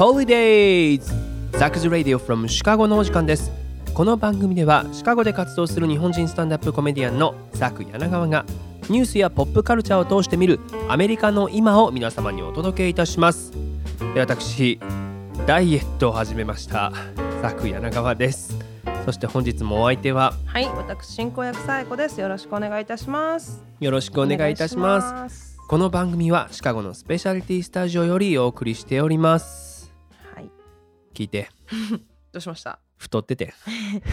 Holidays! ザクズ・ラディオ from シカゴのお時間です。この番組ではシカゴで活動する日本人スタンダップコメディアンのザク柳川がニュースやポップカルチャーを通して見るアメリカの今を皆様にお届けいたします。で私、ダイエットを始めました。ザク柳川です。そして本日もお相手ははい、私進行役さえこです。よろしくお願いいたします。よろしくお願いいたします。す。この番組はシカゴのスペシャリティスタジオよりお送りしております。はい、聞いて、どうしました？太ってて。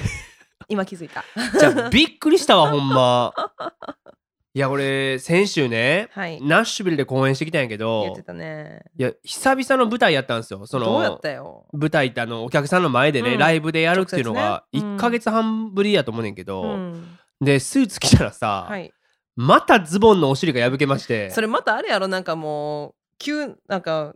今気づいた。じゃあびっくりしたわほんまいや俺先週ね、はいナッシュビルで公演してきたんやけど言ってたね。いや久々の舞台やったんですよそどうやっのたよ？舞台ってあのお客さんの前でね、うんライブでやるっていうのが直接ねうん1ヶ月半ぶりやと思うねんけど、うん、でスーツ着たらさ、はい。またズボンのお尻が破けましてそれまたあれやろ？なんかもう急なんか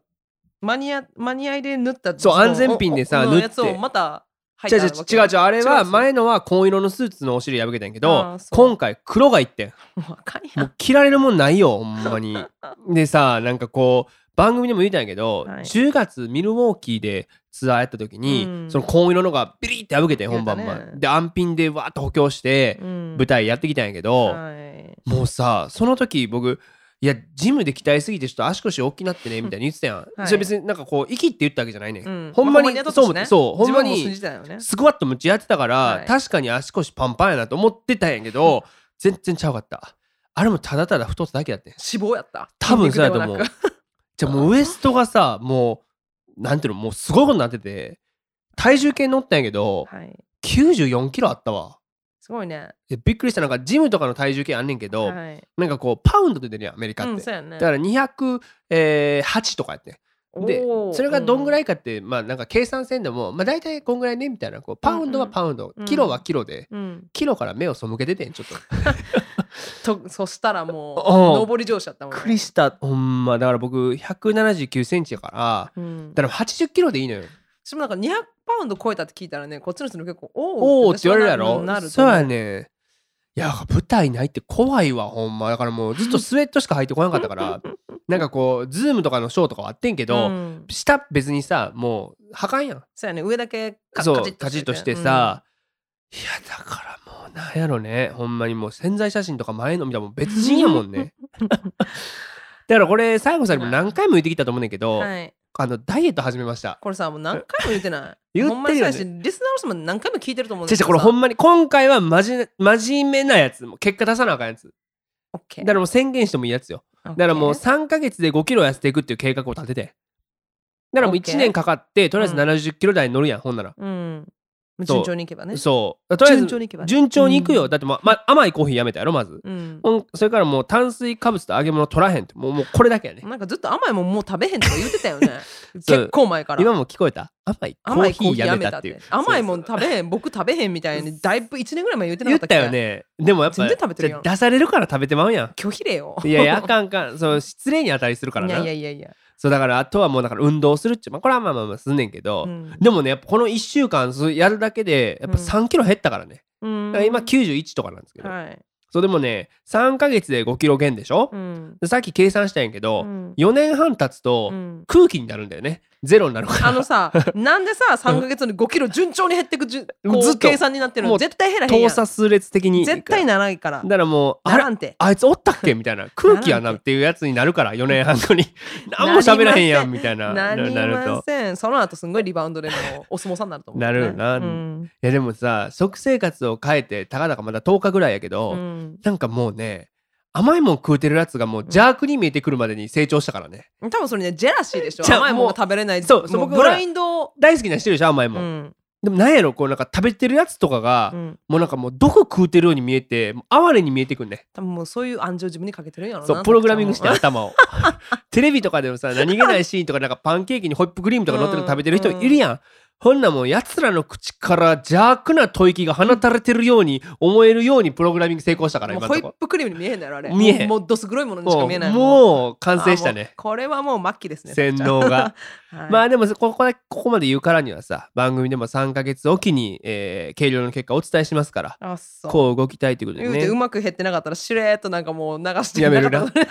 マニアマニアイで縫ったそう安全ピンでさおお縫って。やつをまた違う違う違う違うあれは前ののは紺色のスーツのお尻破けたんやけあど今回黒がいってもう着られるもんないよほんまに。でさなんかこう番組でも言ったんやけど、はい。10月ミルウォーキーでツアーやった時に、うん。その紺色のがビリって破けて本番前、ねで安品でわーっと補強してうん。舞台やってきたんやけど、はい。もうさその時僕いやジムで鍛えすぎてちょっと足腰大きなってねみたいに言ってたやん、はい。それ別になんかこう息って言ったわけじゃないね、うん。ほんまに,、やっとったしね。そうそうほんまにスクワットむっちゃやってたから、はい。確かに足腰パンパンやなと思ってたんやけど全然ちゃうかった。あれもただただ太っただけだってん。脂肪やった。多分そうやと思う。じゃあもうウエストがさもうなんていうのもうすごいことになってて体重計乗ったんやけどはい。94キロあったわすごいね。でびっくりしたなんかジムとかの体重計あんねんけど、はい。なんかこうパウンドで出るやんアメリカって、うんね。だから208とかやって。んでそれがどんぐらいいかって、まあなんか計算せんでもまあ大体こんぐらいねみたいなこうパウンドはパウンド、うん。キロはキロで、うん。キロから目を背けててんちょっと。とそしたらも おうう上り調子やったもんね。びっくりした。ほんま。だから僕179センチやから。うん。だから80キロでいいのよ私もなんか200パウンド超えたって聞いたらねこっちの人も結構おおおって言われるやろ？そう。思やね。いや舞台ないって怖いわほんま。だからもうずっとスウェットしか履いてこなかったから。なんかこうズームとかのショーとかはあってんけど、うん。下別にさもう履かんやん。そうやね上だけカチッとしてさ、いやだからもうなんやろね。ほんまにもう潜在写真とか前の見たらもう別人やもんね。だからこれ最後さんにも何回も言ってきたと思うねんけうど、んはいあのダイエット始めました。これさもう何回も言ってない？言ってるよね。リスナーの人も何回も聞いてると思うん違う違うこれほんまに今回はまじ真面目なやつ。結果出さなあかんやつ。だからもう宣言してもいいやつよ。だからもう3ヶ月で5キロ痩せていくっていう計画を立てて。だからもう OK 1年かかってとりあえずうん。70キロ台に乗るやんほんなら。うん順調にいけばね。そう。とりあえず順調にいけばね。順調にいくよ、うん。だって、まま、甘いコーヒーやめたやろまず、うん。ほんそれからもう炭水化物と揚げ物取らへんってもうもうこれだけやね。なんかずっと甘いもんもう食べへんとか言ってたよね。そう。結構前から。今も聞こえた？甘いコ甘いコーヒーやーヒーやめためたっいう。甘いもそん食べへん僕食べへんみたいにだいぶ1年ぐらい前言ってな言ったかっっけよね。でもやっぱ全然食べてるやん。出されるから食べてまうや。拒否令よ。んいやいやあかんあかん。そう失礼に値するからな。いやいやいやいやそうだからあとはもうだから運動するっちゅうまあこれはまあまあまあすんねんけど、うん。でもねやっぱこの1週間やるだけでやっぱうん3キロ減ったからね、うん。だから今91とかなんですけど、はい。そうでもね3ヶ月で5キロ減でしょ、うん。でさっき計算したんやけど、うん。4年半経つとうん。空気になるんだよねゼロになるから。あのさなんでさ3ヶ月に5キロ順調に減ってくじゅこうずっと。計算になってるの？絶対減らへんやん。等差数列的に。絶対ならないから。だからもうあらんて。あいつおったっけ？みたいな。空気やなっていうやつになるから4年半後に。何も喋らへんやんみたいな。なりまとせん。その後すんごいリバウンドでもお相撲さんになると思う。なるよなうん。いやでもさ食生活を変えてたかだかまだ10日ぐらいやけど、うん。なんかもうね甘いもん食うてるやつがもう邪悪に見えてくるまでに成長したからね。多分それねジェラシーでしょ。甘いもんが食べれないそうそう僕もブラインド。大好きな人でしょ甘いもん、うん。でもなんやろこうなんか食べてるやつとかが、うん。もうなんかもう毒食うてるように見えて哀れに見えてくんね。多分もうそういう暗示を自分にかけてるんやろなそうプログラミングして頭を。テレビとかでもさ何気ないシーンとかなんかパンケーキにホイップクリームとか乗ってるの食べてる人いるやん、ほんなもんやつらの口から邪悪な吐息が放たれてるように思えるようにプログラミング成功したからもうホイップクリームに見えへんのやろあれ。見えへん。もうどす黒いものにしか見えないもう完成したね。これはもう末期ですね洗脳が。はい。まあでもここでここまで言うからにはさ番組でも3ヶ月おきに、えー、計量の結果お伝えしますからあそ。うこう動きたいということでね。うまく減ってなかったらしれーっとなんかもう流してやめるなかったね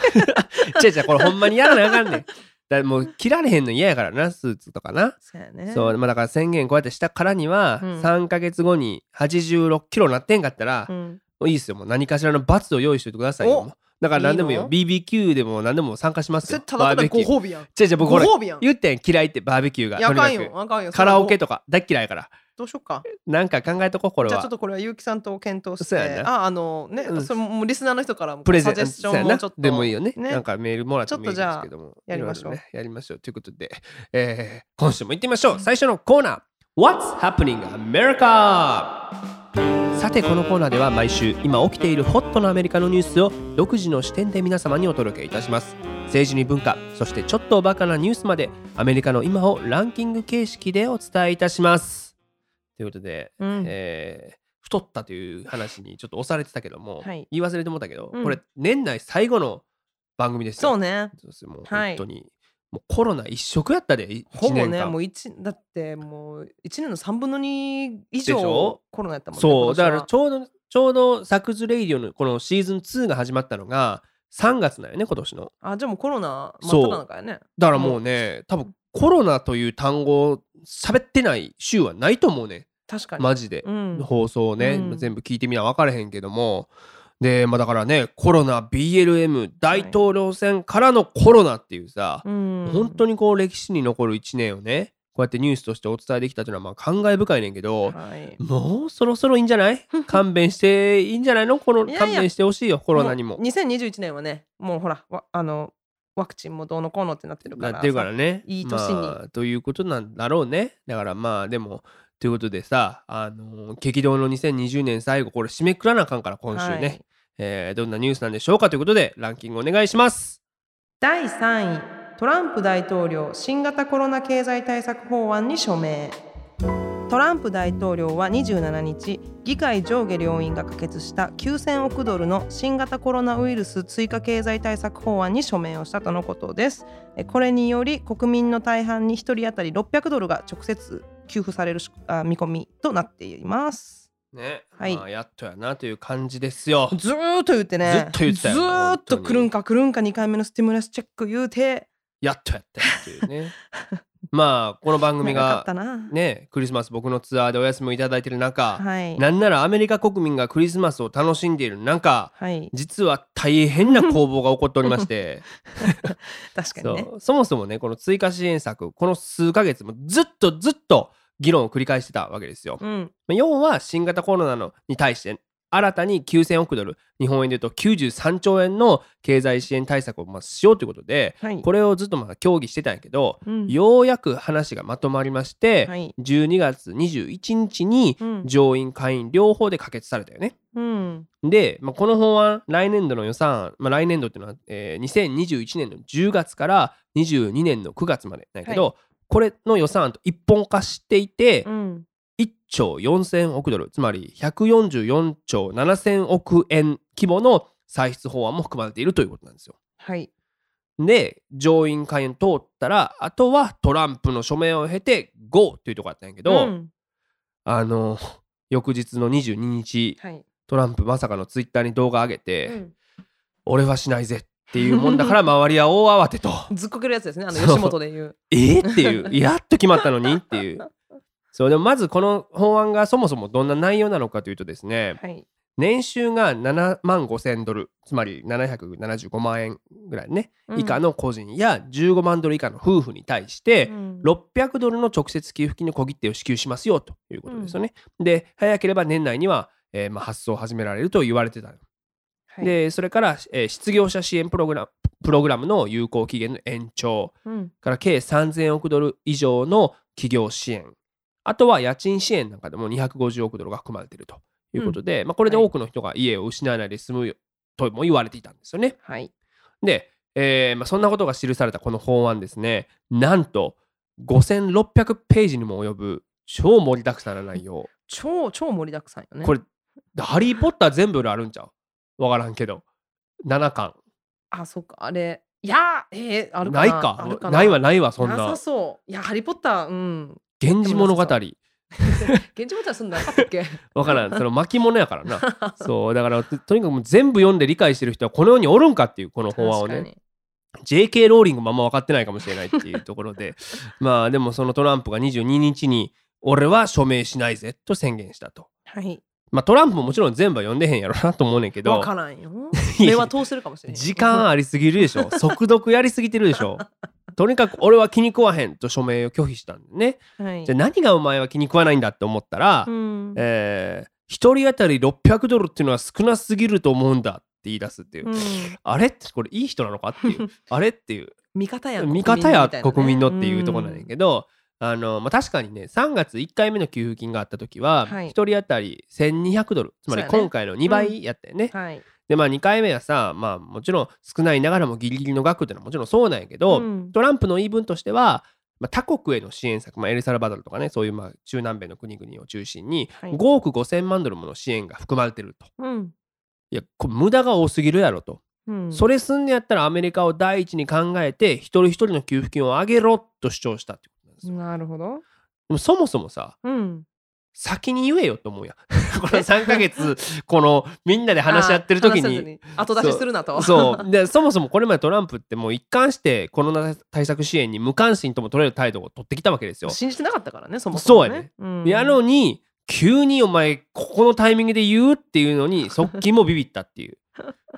違う違うこれほんまにやらなあかんねんだもう切られへんの嫌やからなスーツとかな。そうやね。そうまあだから宣言こうやってしたからには、うん。3ヶ月後に86キロなってんかったら、もうん。ういいですよ。もう何かしらの罰を用意しといてくださいよ。だから何でもよ。いいの？BBQ でも何でも参加しますよ。ただただごバーベキュー。褒美やん。違う違う僕ほらご褒美やん。言ってん嫌いってバーベキューがいやあかんよカラオケととか大っ嫌いやからどうしよっか。なんか考えとこうこれは。じゃあちょっとこれは結城さんと検討して。ああのね、うん。それもリスナーの人からもプレゼンションもちょっとでもいいよね。ねなんかメールもらってもいいですけども。やりましょう。ねやりましょう。ということで、えー今週も行ってみましょう。最初のコーナー。What's Happening America? さてこのコーナーでは毎週今起きているホットなアメリカのニュースを独自の視点で皆様にお届けいたします。政治に文化そしてちょっとおバカなニュースまでアメリカの今をランキング形式でお伝えいたしますということで、うん。えー太ったという話にちょっと押されてたけども、はい。言い忘れてもったけど、うん。これ年内最後の番組ですよそうね。そうですもうはい。本当に、もうコロナ一色やったで1ほぼねもう一だってもう1年の3分の2以上コロナやったもんねそう。だから今ちょうどちょうどサクズレイディオのこのシーズン2が始まったのが3月なんよね今年の。あじゃあもうコロナ真そう。っ只中やね。だからもうね多分コロナという単語を喋ってない週はないと思うね確かに、マジで、うん。放送をね、うん。全部聞いてみな分からへんけども。でまあだからねコロナ BLM 大統領選からのコロナっていうさ、うん。本当にこう歴史に残る1年をねこうやってニュースとしてお伝えできたというのはまあ感慨深いねんけど、はい。もうそろそろいいんじゃない？勘弁していいんじゃないの？この勘弁してほしいよコロナにも。う2021年はねもうほらわあのワクチンもどうのこうのってなってるからなってるからね。いい年に。まあ、ということなんだろうね。だからまあでもということでさあのー激動の2020年最後これ締めくらなあかんから今週ね、はい。えーどんなニュースなんでしょうかということでランキングお願いします。第3位トランプ大統領新型コロナ経済対策法案に署名。トランプ大統領は27日議会上下両院が可決した9000億ドルの新型コロナウイルス追加経済対策法案に署名をしたとのことです。えこれにより国民の大半に1人当たり600ドルが直接給付されるしあ見込みとなっています。ね、はい。まあ、やっとやなという感じですよ。ずーっと言ってね。ずっと言ってずーっと本当に。来るんか来るんか2回目のスティムラスチェック言うてやっとやったよっていうね。まあこの番組がねクリスマス僕のツアーでお休みをいただいている中、はい。なんならアメリカ国民がクリスマスを楽しんでいる中はい。実は大変な攻防が起こっておりまして。確かにね。そもそもねこの追加支援策この数ヶ月もずっとずっと議論を繰り返してたわけですよ。うん。まあ要は新型コロナのに対して新たに9000億ドル日本円で言うと93兆円の経済支援対策をまあしようということではい。これをずっとまあ協議してたんやけどうん。ようやく話がまとまりまして、はい。12月21日にうん。上院下院両方で可決されたよね。うん。で、まあ、この法案来年度の予算案、まあ、来年度っていうのは、えー2021年の10月から22年の9月までなんやけど、これの予算案と一本化していて、うん。1兆4000億ドルつまり144兆7000億円規模の歳出法案も含まれているということなんですよ。はい。で上院下院通ったらあとはトランプの署名を経て GO っていうところだったんやけど、うん。あの翌日の22日はい。トランプまさかのツイッターに動画上げて、うん。俺はしないぜっていうもんだから 周りは大慌てと。ずっこけるやつですねあの吉本で言う。えーっていう。やっと決まったのにっていう。そうでもまずこの法案がそもそもどんな内容なのかというとですねはい。年収が7万5千ドルつまり775万円ぐらいね、うん。以下の個人や15万ドル以下の夫婦に対して、うん。600ドルの直接給付金の小切手を支給しますよということですよね。で早ければ年内には、えーまあ、発送を始められると言われてた。のはい。でそれから、えー失業者支援プログラムプログラムの有効期限の延長うん。から計3000億ドル以上の企業支援。あとは家賃支援なんかでも250億ドルが含まれているということで、まあ、これではい。多くの人が家を失わないで済むとも言われていたんですよね。はい。で、えーまあ、そんなことが記されたこの法案ですね。なんと5600ページにも及ぶ超盛りだくさんな内容。超超盛りだくさんよね。これハリー・ポッター全部よりあるんちゃう？わからんけど。7巻。あそっか。あれ。いやえー、あるかな。ないか。な。いわないわそんな。なさそう。いやハリー・ポッター。うん。源氏物語。現地ボタンすんのなかったっけ？わからん。その巻物やからな。そう。だからととにかくもう全部読んで理解してる人はこの世におるんかっていうこの法案をね。JK ローリングもあんま分かってないかもしれないっていうところで。まあでもそのトランプが22日に俺は署名しないぜと宣言したと。はいまあトランプももちろん全部は読んでへんやろなと思うねんけど。分からんよ。目は通せるかもしれない時間ありすぎるでしょ。速読やりすぎてるでしょ。とにかく俺は気に食わへんと署名を拒否したんでね。はい。じゃあ何がお前は気に食わないんだって思ったら、うん。えー、1人当たり600ドルっていうのは少なすぎると思うんだって言い出すっていう、うん。あれってこれいい人なのかっていう。あれっていう。味方や味方や国国民のっていうところなんだけど、あのまあ、確かにね3月1回目の給付金があった時は、はい。1人当たり1200ドル。つまり今回の2倍やったよね。でまあ2回目はさまあもちろん少ないながらもギリギリの額っていうのはもちろんそうなんやけど、うん。トランプの言い分としては、まあ、他国への支援策、まあ、エルサルバドルとかねそういうまあ中南米の国々を中心にはい。5億5000万ドルもの支援が含まれてると。うん。いやこれ無駄が多すぎるやろと。うん。それすんのやったらアメリカを第一に考えて一人一人の給付金を上げろと主張したってですよ。なるほどでもそもそもさうん先に言えよと思うやん。この3ヶ月 このみんなで話し合ってる時に。後出しするなとそう でそもそもこれまでトランプってもう一貫してコロナ対策支援に無関心とも取れる態度を取ってきたわけですよ。信じてなかったからねそもそもそうやねうんやのに急にお前ここのタイミングで言うっていうのに側近もビビったっていう。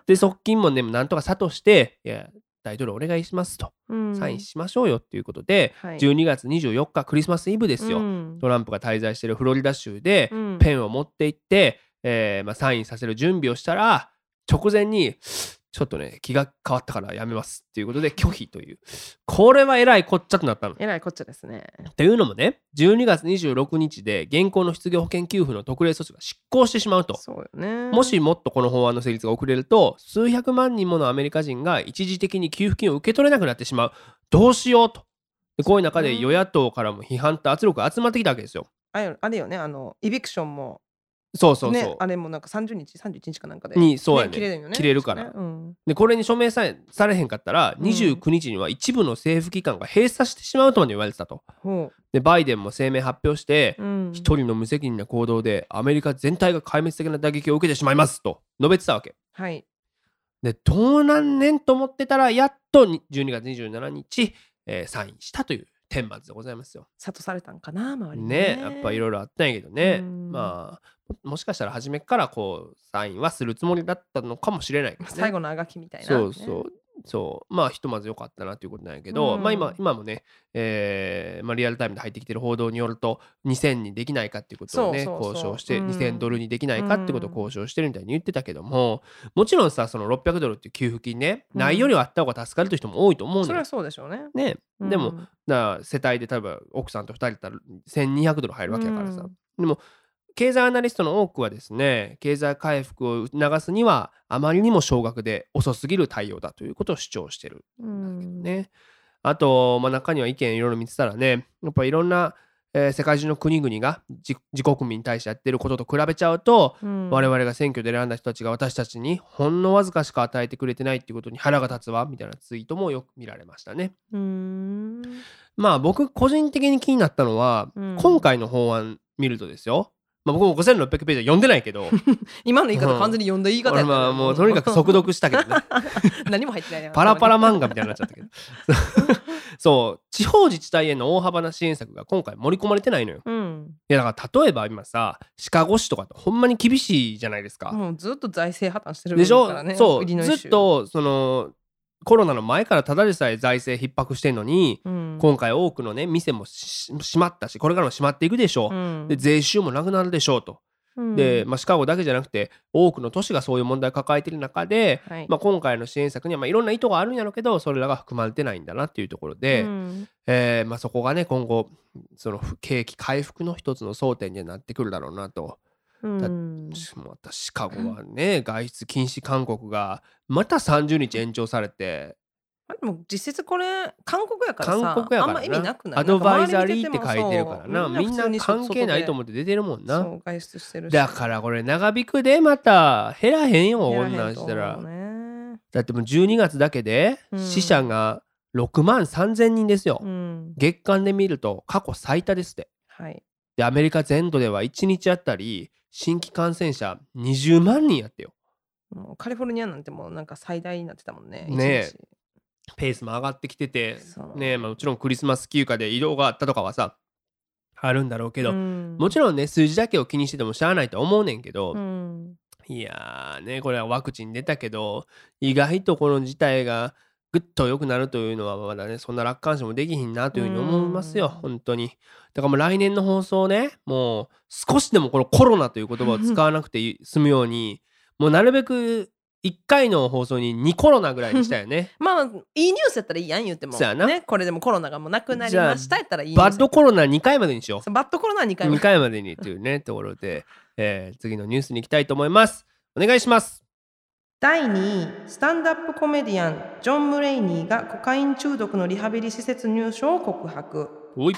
で側近もねなんとか諭して「いや大統領お願いします」と。うん。サインしましょうよっていうことで、はい。12月24日クリスマスイブですよ、うん。トランプが滞在しているフロリダ州で、うん。ペンを持って行って、えーまあ、サインさせる準備をしたら直前にちょっとね気が変わったからやめますっていうことで拒否という。これはえらいこっちゃとなったの。えらいこっちゃですね。というのもね12月26日で現行の失業保険給付の特例措置が執行してしまうと。そうよね。もしもっとこの法案の成立が遅れると数百万人ものアメリカ人が一時的に給付金を受け取れなくなってしまう。どうしようと。でこういう中で与野党からも批判と圧力が集まってきたわけですよ。あれよね。あのエビクションもそうそうそう。ねあれもなんか30日31日かなんかでにそうやね切れるよね切れるから。うん。でこれに署名さえされへんかったらうん。29日には一部の政府機関が閉鎖してしまうとまで言われてたと。ほでバイデンも声明発表してううん。一人の無責任な行動でアメリカ全体が壊滅的な打撃を受けてしまいますと述べてたわけ。はい。でどうなんねんと思ってたらやっとに12月27日、えーサインしたという顛末でございますよ。諭されたんかな周りにね。やっぱいろいろあったんやけどね。うん。まあももしかしたら初めからこうサインはするつもりだったのかもしれないけどね。最後のあがきみたいなそうそう。そう。まあひとまず良かったなということなんやけど、うん。まあ今今もね、えーまあ、リアルタイムで入ってきてる報道によると2000にできないかっていうことをね交渉して、うん。2000ドルにできないかってことを交渉してるみたいに言ってたけどももちろんさその600ドルっていう給付金ね、うん。ないよりはあった方が助かるという人も多いと思うのよ。それは。そうでしょうね。ね、でもうんな世帯で例えば奥さんと2人だったら1200ドル入るわけだからさ、うん。でも経済アナリストの多くはですね経済回復を促すにはあまりにも少額で遅すぎる対応だということを主張してるうんんね。あと、まあ、中には意見いろいろ見てたらね。やっぱいろんな、えー世界中の国々が自自国民に対してやってることと比べちゃうと、うん。我々が選挙で選んだ人たちが私たちにほんのわずかしか与えてくれてないっていうことに腹が立つわみたいなツイートもよく見られましたね。うーん。まあ僕個人的に気になったのは、うん。今回の法案見るとですよ、まあ、僕も5600ページは読んでないけど。今の言い方うん完全に読んだ言い方俺やまあもうとにかく速読したけどね。何も入ってないパラパラ漫画みたいになっちゃったけど。そう。地方自治体への大幅な支援策が今回盛り込まれてないのよ。うん。いやだから例えば今さシカゴ市とかってほんまに厳しいじゃないですか、もうずっと財政破綻してるでしょ、からね。そう。ずっとそのコロナの前からただでさえ財政逼迫してんのに、うん。今回多くのね店もし閉まったしこれからも閉まっていくでしょ。う、うん。で税収もなくなるでしょうと、うん。で、まあ、シカゴだけじゃなくて多くの都市がそういう問題を抱えてる中で、はい。まあ、今回の支援策にはまあいろんな意図があるんやろうけどそれらが含まれてないんだなっていうところで、うん。えーまあ、そこがね今後その景気回復の一つの争点にはなってくるだろうなと。うん。またシカゴはね外出禁止勧告がまた30日延長されて。あでも実質これ韓国やからさ韓国やからあんま意味ななくないアドバイザリーって書いてるからな。みんな関係ないと思って出てるもんな。外出してるし。だからこれ長引くでまた減らへんよこんんしたらね。だってもう12月だけでうん。死者が6万3000人ですよ、うん。月間で見ると過去最多ですって。はい。でアメリカ全土では1日あたり新規感染者20万人やってよ。もうカリフォルニアなんてもうなんか最大になってたもんねねえ。ペースも上がってきててねまあ、もちろんクリスマス休暇で移動があったとかはさあるんだろうけど、うん。もちろんね数字だけを気にしててもしゃあないとは思うねんけど、うん。いやーねこれはワクチン出たけど意外とこの事態がぐっと良くなるというのはまだねそんな楽観視もできひんなというふうに思いますようん。本当に。だからもう来年の放送ねもう少しでもこのコロナという言葉を使わなくて済むようにもうなるべく1回の放送に2コロナぐらいにしたよね。まあいいニュースやったらいいやん言っても。そうやな。ねこれでもコロナがもうなくなりましたやったらいいバッドコロナ2回までにしよう。バッドコロナは2回目2回までにというねところで、えー次のニュースに行きたいと思います。お願いします第2位スタンダップコメディアンジョン・ムレイニーがコカイン中毒のリハビリ施設入所を告白。おい。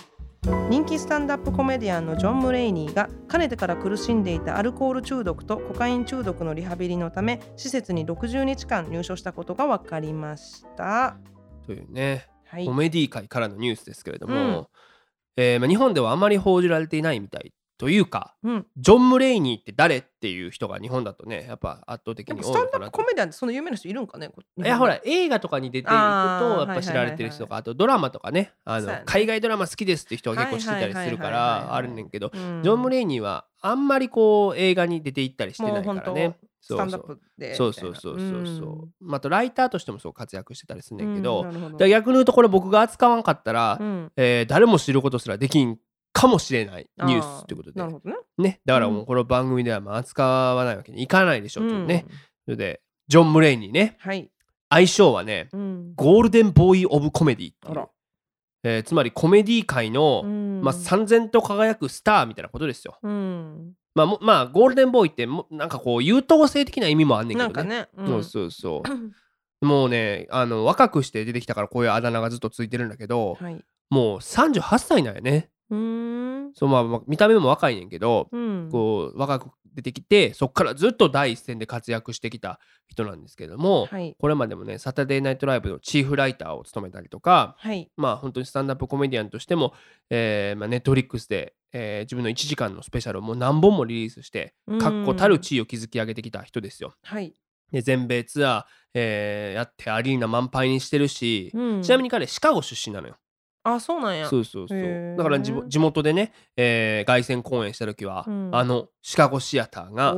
人気スタンダップコメディアンのジョン・ムレイニーがかねてから苦しんでいたアルコール中毒とコカイン中毒のリハビリのため施設に60日間入所したことが分かりました。というねはい。コ、メディ界からのニュースですけれども、うん。えーまあ、日本ではあまり報じられていないみたいというかうん、ジョン・ムレイニーって誰っていう人が日本だとねやっぱ圧倒的にでもスタンダップコメディアンってその有名な人いるんかねこいやほら映画とかに出ていくとやっぱ知られてる人とかあとドラマとかねあの海外ドラマ好きですって人は結構知ってたりするからあるねんけどうん。ジョン・ムレイニーはあんまりこう映画に出ていったりしてないからね。もう本スタンダップでそうそうそうそうそう。そうまああとライターとしてもそう活躍してたりすんねんけど、だ逆に言うとこれ僕が扱わんかったら、うん。えー誰も知ることすらできんかもしれないニュースということでなるほどね。ねだからもうこの番組ではまあ扱わないわけにいかないでしょうとね、うんそれでジョン・ムレイニーねはい。愛称はねうんゴールデンボーイ・オブ・コメディっていうえーつまりコメディ界の、うんまあ、三千と輝くスターみたいなことですよ。うん、まあもまあゴールデンボーイってもなんかこう優等生的な意味もあんねんけどね。なんかね、うんそうそうそう。もうねあの若くして出てきたからこういうあだ名がずっとついてるんだけど、はい。もう38歳なんやね。うーん。そうまあまあ見た目も若いねんけど、うん。こう若く出てきてそっからずっと第一線で活躍してきた人なんですけども、はい。これまでもねサタデーナイトライブのチーフライターを務めたりとかはい。まあ本当にスタンダップコメディアンとしても、えーまあ、ネットフリックスで、えー自分の1時間のスペシャルをもう何本もリリースしてうん確固たる地位を築き上げてきた人ですよ。はい。で全米ツアー、えーやってアリーナ満杯にしてるし、うんちなみに彼シカゴ出身なのよ。あ、そうなんや。そうそうそうだから地元地元でね、えー凱旋公演した時は、うんあのシカゴシアターが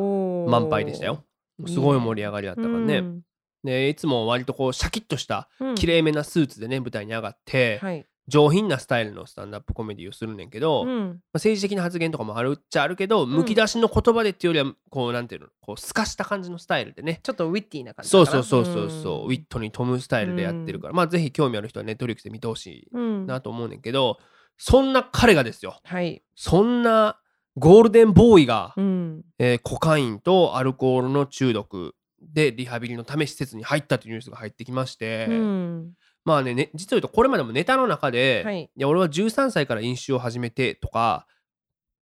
満杯でしたよ。すごい盛り上がりだったからね。うんでいつも割とこうシャキッとしたうん綺麗めなスーツでね舞台に上がって、はい。上品なスタイルのスタンダップコメディをするねんけど、まあ、うん。政治的な発言とかもあるっちゃあるけど、むき出しの言葉でっていうよりはこうなんていうのこう透かした感じのスタイルでねちょっとウィッティな感じそう。そうそうそうそう、ウィットに富むスタイルでやってるから、まあぜひ興味ある人はネットフリックスで見てほしいうん。なと思うねんけど、そんな彼がですよはい。そんなゴールデンボーイが、うん。えーコカインとアルコールの中毒でリハビリのため施設に入ったというニュースが入ってきまして、うん。まあねね実を言うとこれまでもネタの中で、はい。いや俺は13歳から飲酒を始めてとか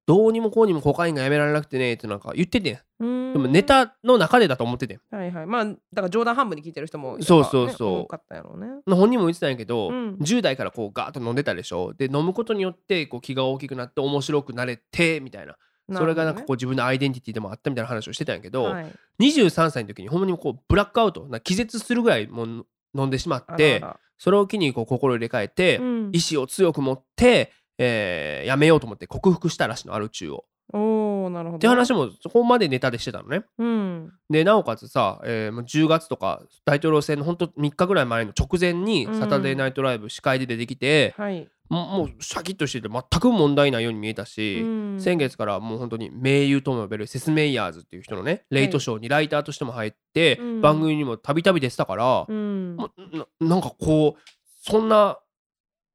どうにもこうにもコカインがやめられなくてねってなんか言っててでもネタの中でだと思っててん。はいはい。まあ、だから冗談半分に聞いてる人もね、そうそうそう。多かったやろうね。本人も言ってたんやけど、うん。10代からこうガーッと飲んでたでしょ。で飲むことによってこう気が大きくなって面白くなれてみたいな。それがなんかこう自分のアイデンティティでもあったみたいな話をしてたんやけど、はい、23歳の時にほんまにこうブラックアウトな気絶するぐらいもう飲んでしまってそれを機にこう心を入れ替えて、らうん意志を強く持って、えーやめようと思って克服したらしいのアル中を。おおなるほど。って話もそこまでネタでしてたのね。うん。でなおかつさ、えーもう10月とか大統領選のほんと3日ぐらい前の直前にうんサタデーナイトライブ司会で出てきて、はい。ももうシャキッとしてて全く問題ないように見えたし、うん。先月からもう本当に名優とも呼べるセス・メイヤーズっていう人のねレイトショーにライターとしても入って、うん。番組にもたびたび出てたから、うん。もうななんかこうそんな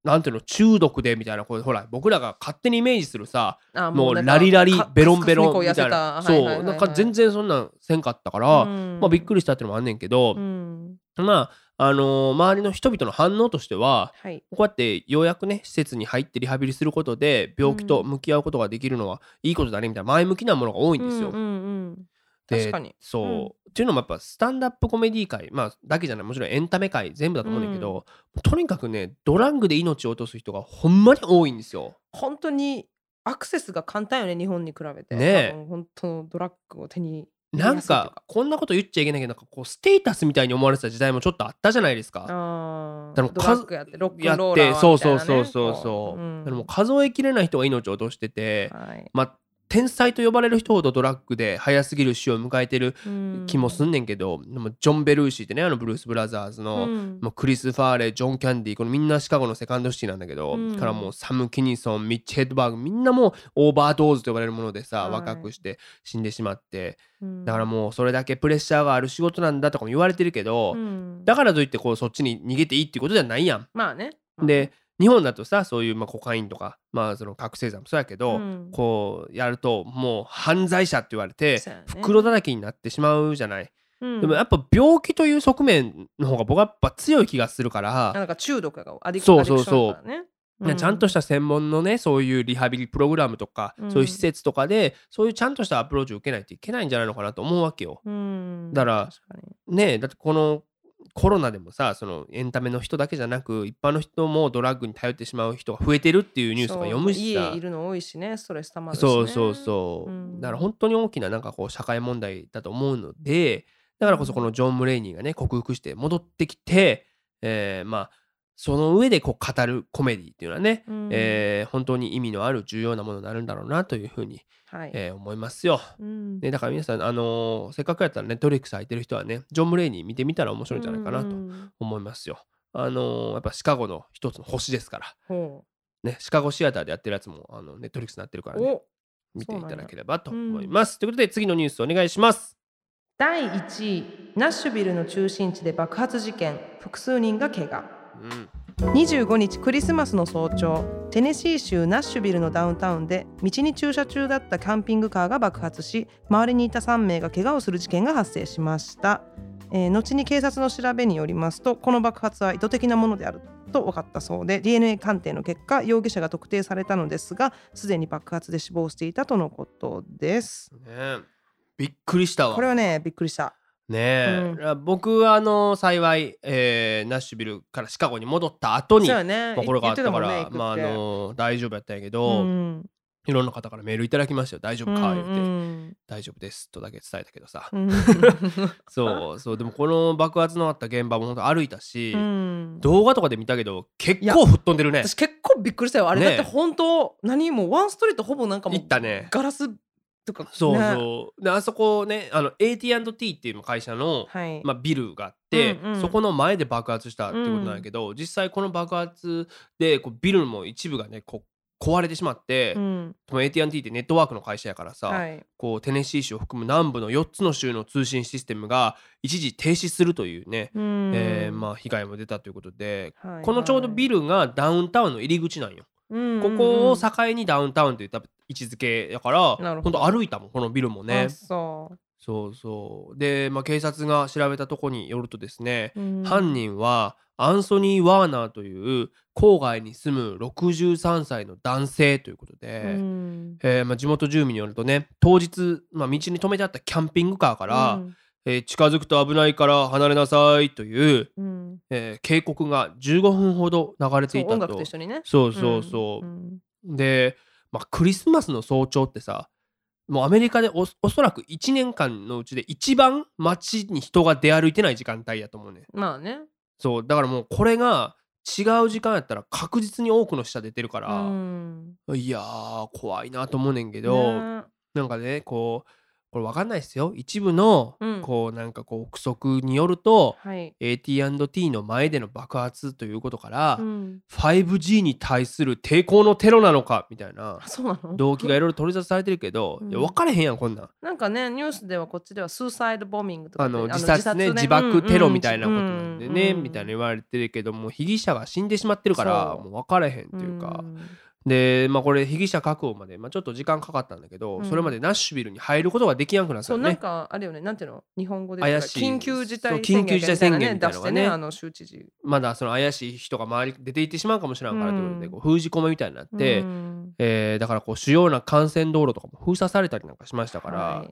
なんていうの中毒でみたいなこれほら僕らが勝手にイメージするさあもうラリラリかベロンベロンみたいな。そう。なんか全然そんなんせんかったから、うん。まあびっくりしたっていうのもあんねんけどう、ん。まああのー周りの人々の反応としてははい。こうやってようやくね施設に入ってリハビリすることで病気と向き合うことができるのはいいことだねみたいな前向きなものが多いんですよ。うんうんうん。で確かに。そう、うんっていうのもやっぱスタンダップコメディ界、まあ、だけじゃないもちろんエンタメ界全部だと思うんだけど、とにかくねドラッグで命を落とす人がほんまに多いんですよ。本当にアクセスが簡単よね日本に比べて。ね本当ドラッグを手になんかこんなこと言っちゃいけないけどなんかこうステータスみたいに思われてた時代もちょっとあったじゃないですか。あだからドラッグやってロックンローラーってそうそうみたいなねそうそう。そう、ん。だからもう数えきれない人が命を落としてて、はい。まあ天才と呼ばれる人ほどドラッグで早すぎる死を迎えてるうん。気もすんねんけど、でもジョン・ベルーシーってねあのブルース・ブラザーズの、うん。もうクリス・ファーレージョン・キャンディーこのみんなシカゴのセカンドシティなんだけど、うん。からもうサム・キニソンミッチ・ヘッドバーグみんなもうオーバードーズと呼ばれるものでさ、はい。若くして死んでしまって。うん。だからもうそれだけプレッシャーがある仕事なんだとかも言われてるけど、うん。だからといってこうそっちに逃げていいっていうことじゃないやん。まあね。で日本だとさそういうまあコカインとかまあその覚醒剤もそうやけど、うん。こうやるともう犯罪者って言われて袋叩きになってしまうじゃない。うん。でもやっぱ病気という側面の方が僕はやっぱ強い気がするから、なんか中毒がアディクそうそうそう。アディクションだからね。ねちゃんとした専門のねそういうリハビリプログラムとか、うん。そういう施設とかでそういうちゃんとしたアプローチを受けないといけないんじゃないのかなと思うわけよ。うん。だからねだってこのコロナでもさそのエンタメの人だけじゃなく一般の人もドラッグに頼ってしまう人が増えてるっていうニュースとか読むしさ。家いるの多いしねストレスたまるし、ね、そうそうそう、うん。だから本当に大きななんかこう社会問題だと思うのでだからこそこのジョン・ムレイニーがね克服して戻ってきて、えーまあその上でこう語るコメディっていうのはね、うんえー本当に意味のある重要なものになるんだろうなというふうに、はい、えー思いますよ。うんね、だから皆さん、あのーせっかくやったらネットフリックス空いてる人はねジョン・ムレイニー見てみたら面白いんじゃないかなとうん思いますよ。あのーやっぱシカゴの一つの星ですから、ほね、シカゴシアターでやってるやつもあのネットフリックスになってるからね。見ていただければと思います。ということで次のニュースお願いします。第1位ナッシュビルの中心地で爆発事件複数人が怪我うん、25日クリスマスの早朝テネシー州ナッシュビルのダウンタウンで道に駐車中だったキャンピングカーが爆発し周りにいた3名が怪我をする事件が発生しました、えー後に警察の調べによりますとこの爆発は意図的なものであると分かったそうで DNA 鑑定の結果容疑者が特定されたのですがすでに爆発で死亡していたとのことです。ねえ。びっくりしたわ。これはねびっくりしたねえ、僕はあの幸い、えーナッシュビルからシカゴに戻った後に、そうやね。まあこれがあったから、ねまああの大丈夫やったんやけど、うん。いろんな方からメールいただきましたよ。大丈夫か、言うて、うん大丈夫ですとだけ伝えたけどさ。うん。そうそうでもこの爆発のあった現場も本当歩いたし、うん。動画とかで見たけど結構吹っ飛んでるね。私結構びっくりしたよ。あれねだって本当何もワンストリートほぼなんかもう行ったね。ガラスとかそうねそう。であそこねあの AT&T っていう会社の、はい。まあ、ビルがあって、うんうん。そこの前で爆発したってことなんやけど、実際この爆発でこうビルも一部がねこう壊れてしまって、うん。AT&T ってネットワークの会社やからさ、はい。こうテネシー州を含む南部の4つの州の通信システムが一時停止するというね、うん。えーまあ、被害も出たということで、はい。このちょうどビルがダウンタウンの入り口なんよ。うんここを境にダウンタウンという多分位置づけやから本当歩いたもんこのビルもね。あ。そう。そうそう。で、まあ、警察が調べたとこによるとですね、うん。犯人はアンソニー・ワーナーという郊外に住む63歳の男性ということで、うん。えーまあ、地元住民によるとね当日、まあ、道に止めてあったキャンピングカーから、うんえー近づくと危ないから離れなさいという、うん。えー警告が15分ほど流れていたと。楽と一緒にね。そうそうそう、んで、まあ、クリスマスの早朝ってさもうアメリカでおおそらく1年間のうちで一番街に人が出歩いてない時間帯やと思うね。まあね。そうだからもうこれが違う時間やったら確実に多くの死者出てるかうら、ん。いやー怖いなと思うねんけど、ねなんかねこうこれ分かんないですよ。一部の、うん。こうなんかこう憶測によると、はい。AT&T の前での爆発ということから、うん。5G に対する抵抗のテロなのかみたいな動機がいろいろ取り沙汰されてるけど、うん。いや分かれへんやんこんなん。なんかねニュースではこっちではスーサイドボミングとかってあの自殺ね自爆テロみたいなことなんでね、みたいな言われてるけども被疑者が死んでしまってるからもう分かれへんっていうか、でまあこれ被疑者確保まで、まあ、ちょっと時間かかったんだけど、うん。それまでナッシュビルに入ることができやんくなったそうなん。かあれよね。なんていうの？日本語で怪しい。緊急事態そう緊急事態宣言みたいなのがね。出してねあの州知事。まだその怪しい人が周り出ていってしまうかもしれんからということで、うん。こう封じ込めみたいになって、うん。えーだからこう主要な幹線道路とかも封鎖されたりなんかしましたから、は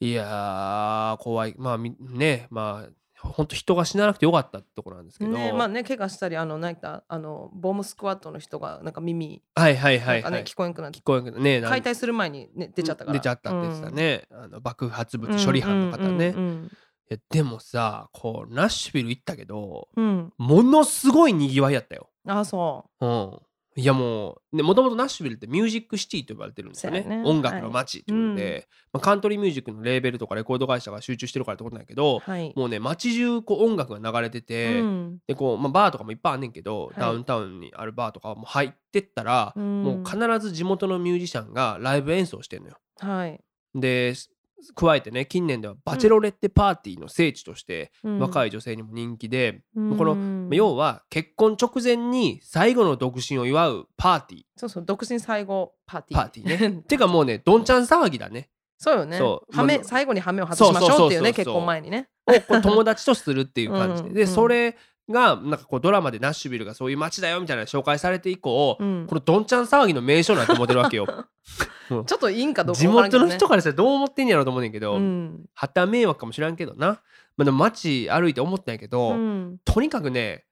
い。い、やー怖い。まあみねまあ本当人が死ななくてよかったってところなんですけど、ねまあね怪我したりあのなんかあのボムスクワットの人がなんか耳はいはいはないはい。聞こえんくなって。聞こえんけどねなん解体する前にね出ちゃったから。出ちゃったって言ってたね、あの爆発うん物処理班の方ね、うんうんいやでもさこうナッシュビル行ったけどうん。うんものすごいにぎわいやったよ。あそうんいやもうもともとナッシュビルってミュージックシティと呼ばれてるんですよね。ね。音楽の街ってことで、まあ、カントリーミュージックのレーベルとかレコード会社が集中してるからってことなんやけど、うはいもうね街中こう音楽が流れてて、うん。でこう、まあ、バーとかもいっぱいあんねんけど、い。ダウンタウンにあるバーとかも入ってったら、うん。もう必ず地元のミュージシャンがライブ演奏してんのよ。はい。です加えてね近年ではバチェロレッテパーティーの聖地として若いい女性にも人気で、このまあ要はは結婚直前に最後の独身を祝うパーティー。そうそう独身最後パーティー。パーティーね。てかもうねどんちゃん騒ぎだね。そうよね。そう。はめまあ最後にハメを外しましょうっていうね結婚前にね。をこう友達とするっていう感じで。でうんうん。それがなんかこうドラマでナッシュビルがそういう街だよみたいなの紹介されて以降、うん。このどんちゃん騒ぎの名所なんて思ってるわけよ。ちょっといいんかどうかね。元の人からしたらどう思ってんやろうと思うねんけど、うん。はた迷惑かもしらんけどな、まあ、でも街歩いて思ったんやけど、うん。とにかくね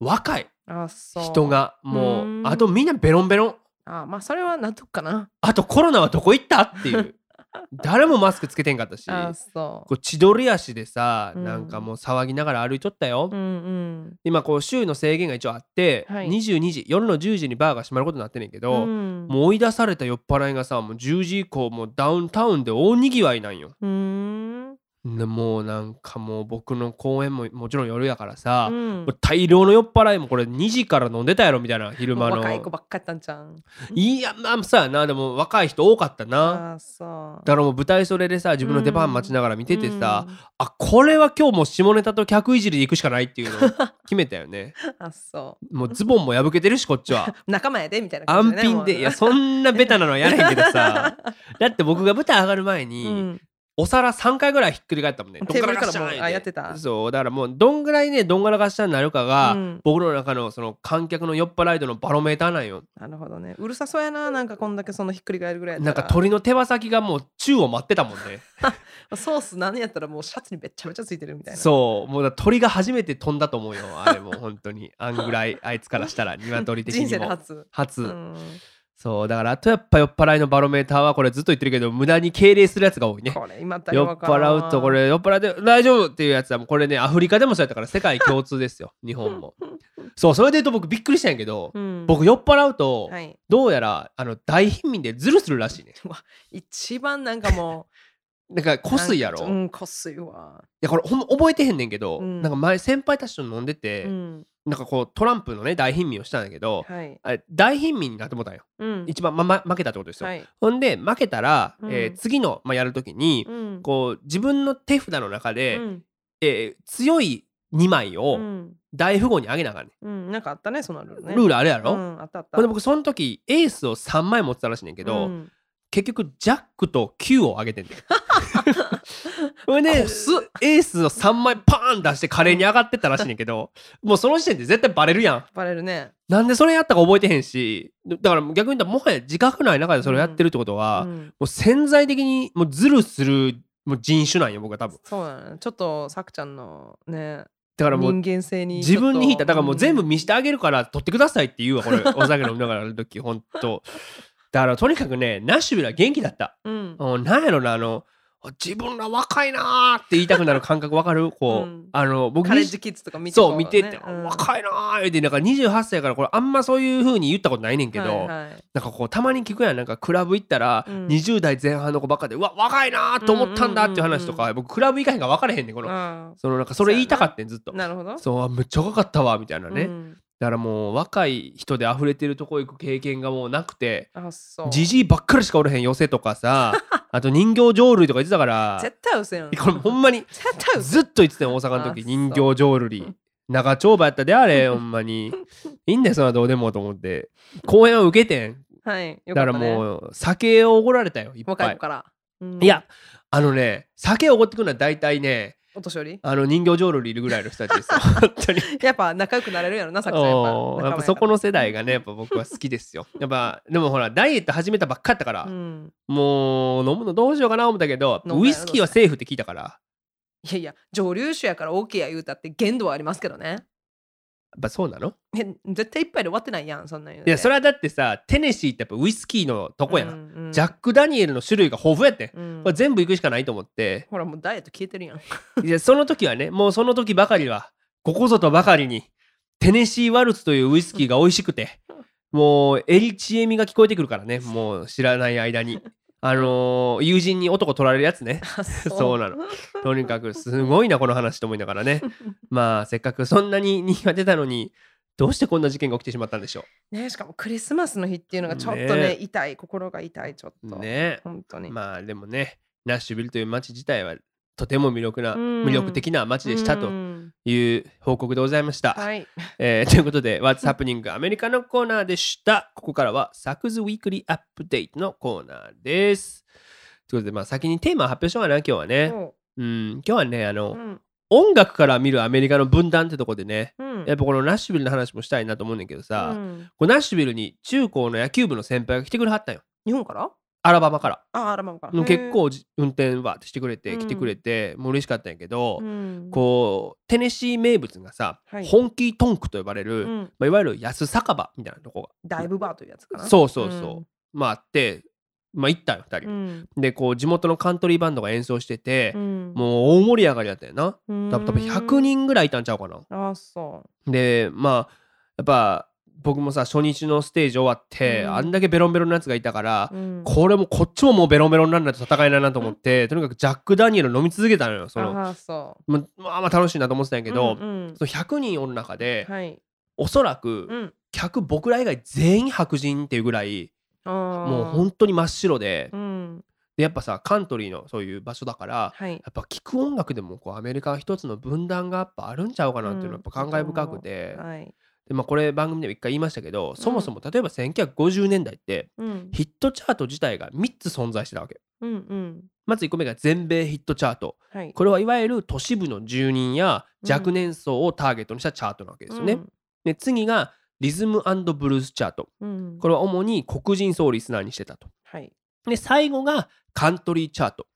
若い人がもううん。あとみんなベロンベロン。あまあそれは納得かな。あとコロナはどこ行ったっていう 誰もマスクつけてんかったし。こう千鳥足でさ、うん。なんかもう騒ぎながら歩いとったよ、ううんうん。今こう週の制限が一応あって、はい。22時夜の10時にバーが閉まることになってんねんけど、うん。もう追い出された酔っ払いがさもう10時以降もうダウンタウンで大にぎわいなんよ。うーん。でもうなんかもう僕の公演ももちろん夜やからさ、うん。大量の酔っ払いもこれ2時から飲んでたやろみたいな昼間の。若い子ばっかりやったんちゃんいやまあそうやな。でも若い人多かったな。だからもう舞台袖でさ自分の出番待ちながら見ててさ、うん。あこれは今日もう下ネタと客いじりで行くしかないっていうのを 決めたよね。あそもうズボンも破けてるしこっちは。う 仲間やでみたいな感安じでね品で。いやそんなベタなのはやらへんけどさ。だって僕が舞台上がる前に、うんお皿3回ぐらいひっくり返ったもんね。テーブルからもうどんがらがっしゃーあやってた。そうだからもうどんぐらいねどんがらがっしゃーになるかが、うん僕の中のその観客の酔っ払い度のバロメーターなんよ。なるほどね。うるさそうやななんかこんだけそのひっくり返るぐらいなんか鳥の手羽先がもう宙を待ってたもんね。ソース何やったらもうシャツにべっちゃべちゃついてるみたいな。そうもう鳥が初めて飛んだと思うよあれもう本当に。あんぐらいあいつからしたら鶏的にも。人生で初。初、うんそうだからあとやっぱ酔っ払いのバロメーターはこれずっと言ってるけど無駄に敬礼するやつが多いね。酔っ払うとこれ酔っ払って大丈夫っていうやつはもうこれねアフリカでもそうやったから世界共通ですよ日本も。そうそれで言うと僕びっくりしたんやけど、うん。僕酔っ払うと、はい。どうやらあの大貧民でズルするらしいね。一番なんかもなんかうこすいやろ、うんこすいわ。やこれほんま覚えてへんねんけど、うん。なんか前先輩たちと飲んでて、うん。なんかこうトランプのね大貧民をしたんだけど、はい。あれ大貧民になってもうたんよ。うん。一番、まま、負けたってことですよ、はい。ほんで負けたら、うん。えー次の、まあ、やるときに、うん。こう自分の手札の中で、うん。えー強い2枚をうん。大富豪にあげなあかんねうん。なんかあったねそのルールね。ルールあるやろ、うんあったあった。ほんで僕その時エースを3枚持ってたらしいねんけど、うん結局ジャックと9をあげてんねん ほんでエースを3枚パーン出して華麗に上がってったらしいねんけどもうその時点で絶対バレるやん。バレるね。なんでそれやったか覚えてへんしだから逆に言ったらもはや自覚ない中でそれをやってるってことは、もうん。う潜在的にもうズルするもう人種なんよ僕は多分。そうだね。ちょっとさくちゃんのねだからもう人間性に自分に引いただからもう全部見ししてあげるから取ってくださいって言うわこれ。お酒飲みながらやる時ほんとだからとにかくねナッシュビルは元気だった。うん。うんなんやろなあの自分ら若いなーって言いたくなる感覚わかる？こう、うん。あの僕カレッにジキッズとか見てそう見てて、こうん。若いなーってなんか28歳からこれあんまそういう風に言ったことないねんけど、はいはい。なんかこうたまに聞くやん。なんかクラブ行ったらうん。20代前半の子ばっかで、うわ若いなーと思ったんだっていう話とか、うんうん僕クラブ行かへんから分からへんねんこの、あそのなんかそれ言いたかってんずっと。ーなるほど。そうあめっちゃ若かったわみたいなね、うんだからもう若い人で溢れてるとこ行く経験がもうなくてじじいばっかりしかおれへん寄せとかさ あと人形浄瑠璃とか言ってたから絶対嘘やん。これほんまに絶対嘘。ずっと言ってたよ大阪の時あ人形浄瑠璃。長丁場やったであれ ほんまに。いいんだよそんなどうでもと思って。公演を受けてん。はいよだからもう酒をおごられたよいっぱい。若い子から。うん。いやあのね酒をおごってくるのは大体ねお年寄り？あの人形浄瑠璃いるぐらいの人たちですよ。本当に。やっぱ仲良くなれるやろなさくちゃんやっぱそこの世代がねやっぱ僕は好きですよ。やっぱでもほらダイエット始めたばっかやったから、うん。もう飲むのどうしようかな思ったけどウイスキーはセーフって聞いたから。いやいや蒸留酒やから OK や言うたって限度はありますけどねやっぱそうなの？え絶対一杯で終わってないやんそんなん言うていやそれはだってさテネシーってやっぱウイスキーのとこやん、うんうんジャック・ダニエルの種類が豊富やってん、うん。これ全部行くしかないと思って。ほらもうダイエット消えてるやん。いやその時はねもうその時ばかりはここぞとばかりにテネシー・ワルツというウイスキーが美味しくて もうエリチエミが聞こえてくるからねもう知らない間にあのー友人に男取られるやつね。あそう。なの。とにかくすごいなこの話と思いながらね。まあせっかくそんなに人気が出たのにどうしてこんな事件が起きてしまったんでしょねしかもクリスマスの日っていうのがちょっとねね。痛い。心が痛い。ちょっと、うね。本当に、まあでもねナッシュビルという街自体はとても魅力なうん魅力的な街でしたとうんいう報告でございました。はいえーということで、What's Happening? アメリカのコーナーでした。ここからは、サクズウィークリーアップデートのコーナーです。ということで、まあ、先にテーマを発表しようかな、今日はね。そうん、今日はね、あの、ううん音楽から見るアメリカの分断ってとこでね、うんやっぱこのナッシュビルの話もしたいなと思うんだけどさ、うんこのナッシュビルに中高の野球部の先輩が来てくれはったんよ。日本から？アラバマから。あアラバマから。もう結構じ運転わーってしてくれて、うん。来てくれて、もう嬉しかったんやけど、うん。こう、テネシー名物がさ、はい。ホンキートンクと呼ばれる、うん。まあ、いわゆる安酒場みたいなとこがダイブバーというやつかな。そうそうそう、まああってまあ行ったよ2人、うん。でこう地元のカントリーバンドが演奏しててう、ん。もう大盛り上がりだったよな。うん。多分多分100人ぐらいいたんちゃうかな。あそでまあやっぱ僕もさ初日のステージ終わって、うん。あんだけベロンベロンのやつがいたからう、うん。これもこっちももうベロンベロンにならないと戦えないなと思って、とにかくジャック・ダニエル飲み続けたのよその。あそままあまあ楽しいなと思ってたんやうけど、うんうん。その100人おる中で、はい。おそらくうん。客僕ら以外全員白人っていうぐらいももう本当に真っ白で,、やっぱさカントリーのそういう場所だからはい。やっぱ聴く音楽でもこうアメリカは一つの分断がやっぱあるんちゃうかなっていうのはやっぱ感慨深くて、はいでまあ、これ番組でも一回言いましたけど、そもそも例えば1950年代ってうん。ヒットチャート自体が3つ存在してたわけ。うんうん。まず1個目が全米ヒットチャート。はい。これはいわゆる都市部の住人や若年層をターゲットにしたチャートなわけですよね、で次がリズムブルースチャート。うん。これは主に黒人層をリスナーにしてたと。はい。で最後がカントリーチャート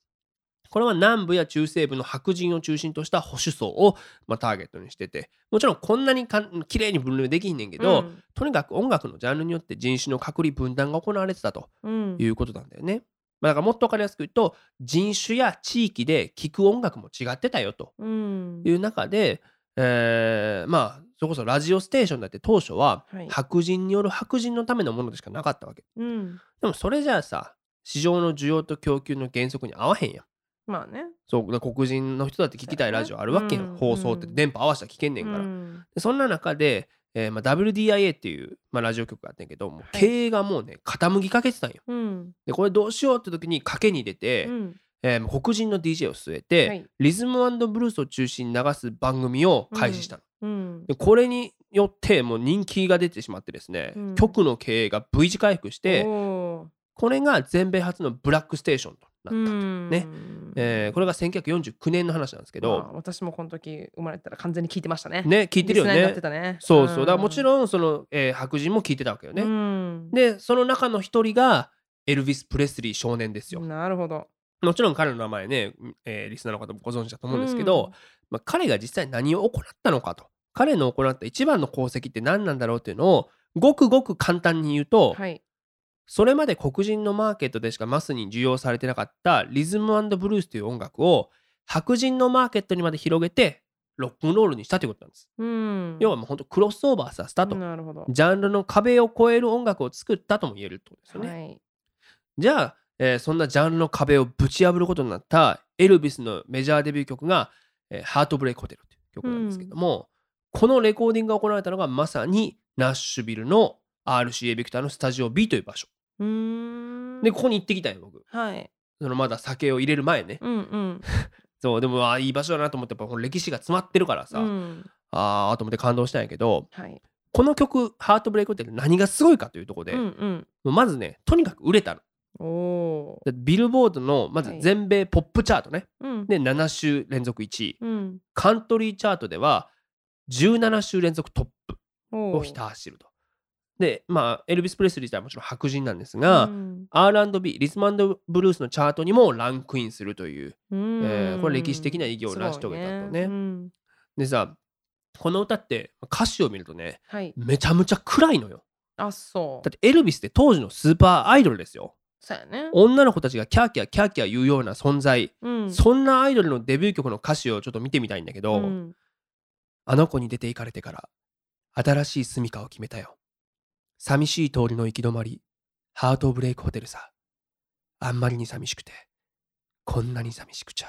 これは南部や中西部の白人を中心とした保守層を、まあ、ターゲットにしててもちろんこんなにかん綺麗に分類できんねんけど、とにかく音楽のジャンルによって人種の隔離分断が行われてたとうんいうことなんだよね。まあ、だからもっと分かりやすく言うと人種や地域で聴く音楽も違ってたよとうんいう中で、えーまあそれこそラジオステーションだって当初ははい白人による白人のためのものでしかなかったわけ。うんでもそれじゃあさ市場の需要と供給の原則に合わへんやん。まあね。そう黒人の人だって聞きたいラジオあるわけやん、うん。放送って。電波合わせたら聞けんねんから。うん。でそんな中で、えーまあ、WDIA っていう、まあ、ラジオ局があってんけどもうはい。経営がもうね傾きかけてたんよ。うん。でこれどうしようって時に賭けに出て、うん。えー黒人の DJ を据えて、はい。リズムブルースを中心に流す番組を開始したの。うん。でこれによってもう人気が出てしまってですね、うん局の経営が V 字回復してこれが全米初のブラックステーションとなった、うん。ねえーこれが1949年の話なんですけど、まあ私もこの時生まれたら完全に聞いてましたね。ね聞いてるよね。たね。そうそう。だからもちんろんその、えー白人も聞いてたわけよね。うん。でその中の一人がエルヴィス・プレスリー少年ですよ。なるほど。もちろん彼の名前ね、えーリスナーの方もご存知だと思うんですけど、まあ、彼が実際何を行ったのかと。彼の行った一番の功績って何なんだろうっていうのをごくごく簡単に言うと、はいそれまで黒人のマーケットでしかマスに需要されてなかったリズムブルースという音楽を白人のマーケットにまで広げてロックンロールにしたということなんです。うん要はもう本当クロスオーバーさせたと。なるほどジャンルの壁を越える音楽を作ったとも言えるってことですよね。はいじゃあ、えーそんなジャンルの壁をぶち破ることになったエルビスのメジャーデビュー曲が「えーハートブレイクホテル」という曲なんですけども、このレコーディングが行われたのがまさにナッシュビルの RCA ビクターのスタジオ B という場所。でここに行ってきたんよ僕。はい。そのまだ酒を入れる前ね。うんうん。そうでもあーいい場所だなと思ってやっぱこの歴史が詰まってるからさ、うん。ああと思って感動したんやけどはい。この曲「ハートブレイクホテル」何がすごいかというところで、うんもうん。うまずねとにかく売れたの。おビルボードのまずはい。全米ポップチャートね、うん。で7週連続1位。うん。カントリーチャートでは17週連続トップをひた走るとでまあエルビス・プレスリー自体はもちろん白人なんですが、うん。R&B リズムブルースのチャートにもランクインするという。うん。えーこれ歴史的な偉業を成し遂げたとね。すごいうん。でさこの歌って歌詞を見るとねはい。めちゃめちゃ暗いのよ。あそう。だってエルビスって当時のスーパーアイドルですよ。そうやね。女の子たちがキャーキャーキャーキャー言うような存在、うん。そんなアイドルのデビュー曲の歌詞をちょっと見てみたいんだけど、うん。あの子に出て行かれてから新しい住処を決めたよ寂しい通りの行き止まりハートブレイクホテルさ。あんまりに寂しくてこんなに寂しくちゃ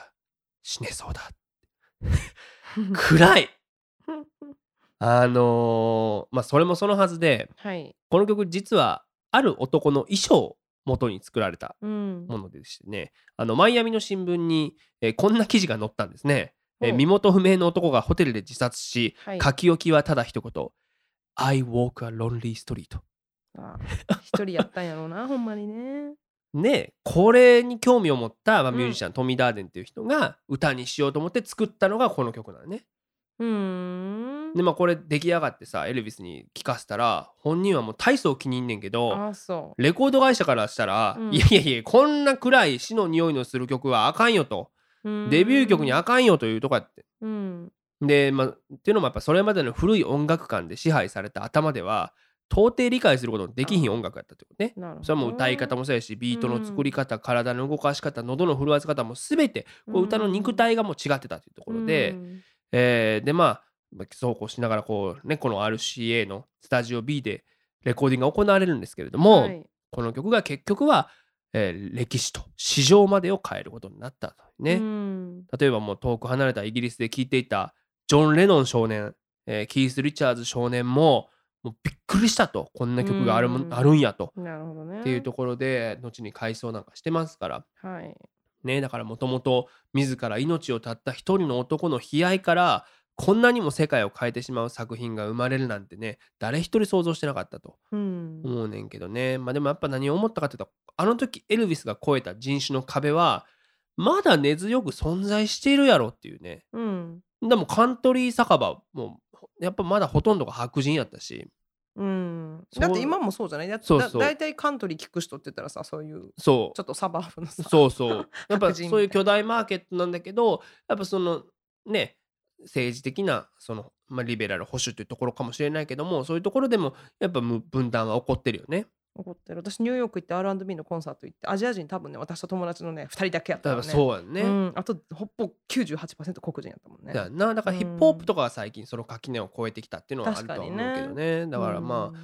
死ねそうだ。暗い！あのーまあそれもそのはずではい。この曲実はある男の衣装を元に作られたうん。ものでしてね。あのマイアミの新聞に、えーこんな記事が載ったんですね、えー身元不明の男がホテルで自殺し、はい。書き置きはただ一言 I walk a lonely street. あ一人やったんやろうな ほんまにね。ねこれに興味を持った、まあ、うん。ミュージシャン、トミー・ダーデンっていう人が歌にしようと思って作ったのがこの曲なのね。うーん。でまあこれ出来上がってさエルビスに聴かせたら本人はもう大層気に入んねんけどあそう。レコード会社からしたら、うん。いやいやいやこんな暗い死の匂いのする曲はあかんよと。デビュー曲にあかんよというとこやって。うんでまあっていうのもやっぱそれまでの古い音楽観で支配された頭では到底理解することのできひん音楽やったってことね。それはもう歌い方もそうやしビートの作り方、体の動かし方喉の震わせ方も全てこう歌の肉体がもう違ってたというところで、うん。えーでまあまあそうこうしながらこうねこの RCA のスタジオ B でレコーディングが行われるんですけれども、はい。この曲が結局は、えー歴史と市場までを変えることになったとね、うん。例えばもう遠く離れたイギリスで聴いていたジョン・レノン少年、えーキース・リチャーズ少年ももうびっくりしたと。こんな曲があるもんうん。あるんやと。なるほどね。っていうところで後に回想なんかしてますから。はい。ねだからもともと自ら命を絶った一人の男の悲哀からこんなにも世界を変えてしまう作品が生まれるなんてね誰一人想像してなかったとうん。思うねんけどね。まあでもやっぱ何を思ったかっていうとあの時エルビスが越えた人種の壁はまだ根強く存在しているやろっていうね。うんでもカントリー酒場もやっぱまだほとんどが白人やったし。うん。だって今もそうじゃない？だそうそう。だ大体カントリー聞く人って言ったらさそういうそう。ちょっとサバーブのさそうそう。やっぱそういう巨大マーケットなんだけどやっぱそのね政治的なその、まあ、リベラル保守というところかもしれないけどもそういうところでもやっぱむ分断は起こってるよね。怒ってる。私ニューヨーク行って R&B のコンサート行ってアジア人多分ね私と友達のね2人だけやっただからからねそうやんね。うん、あとほぼ98%黒人やったもんね。だよな。だからヒップホップとかが最近その垣根を越えてきたっていうのはあるとは思うけどね。だからまあ、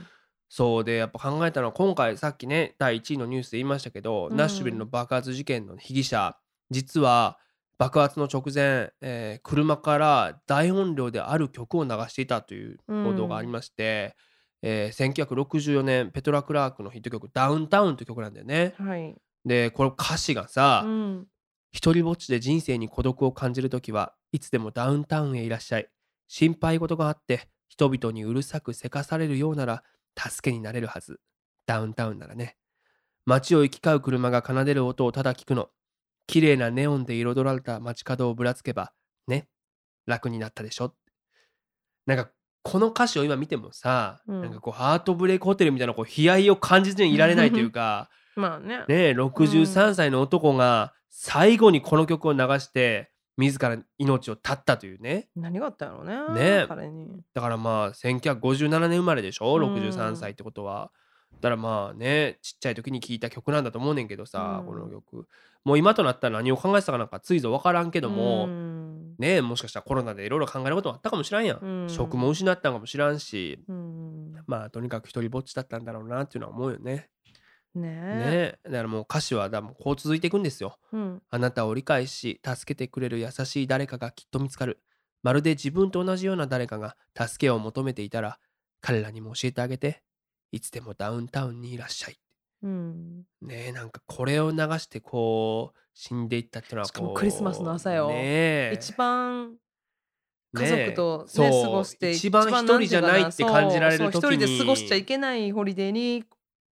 そうでやっぱ考えたのは今回さっきね第1位のニュースで言いましたけど、うん。ナッシュビルの爆発事件の被疑者実は爆発の直前、えー車から大音量である曲を流していたという報道がありまして、えー1964年ペトラ・クラークのヒット曲「ダウンタウン」という曲なんだよね。うんはい、でこれ歌詞がさ、うん、一人ぼっちで人生に孤独を感じるときはいつでもダウンタウンへいらっしゃい。心配事があって人々にうるさくせかされるようなら助けになれるはず。ダウンタウンならね。街を行き交う車が奏でる音をただ聞くの。綺麗なネオンで彩られた街角をぶらつけば、ね、楽になったでしょ。なんかこの歌詞を今見てもさ、うん。なんかこうハートブレイクホテルみたいなこう悲哀を感じずにいられないというか、まあね。ねえ63歳の男が最後にこの曲を流して自ら命を絶ったというね。何があったんやろうね。ね。彼に。だからまあ1957年生まれでしょ？うん。63歳ってことは。だからまあねちっちゃい時に聴いた曲なんだと思うねんけどさ、うん。この曲。もう今となったら何を考えてたかなんかついぞ分からんけども、うんねえもしかしたらコロナでいろいろ考えることもあったかもしらんやん、うん職も失ったんかもしらんしうんまあとにかく一人ぼっちだったんだろうなっていうのは思うよね。ねねえだからもう歌詞はだもうこう続いていくんですよ。うんあなたを理解し助けてくれる優しい誰かがきっと見つかる。まるで自分と同じような誰かが助けを求めていたら彼らにも教えてあげていつでもダウンタウンにいらっしゃい。うん。ねえなんかこれを流してこう死んでいったっていうのはしかもクリスマスの朝よ。ねえ。一番家族とねそう過ごして一番一人じゃないって感じられる時に一人で過ごしちゃいけないホリデーに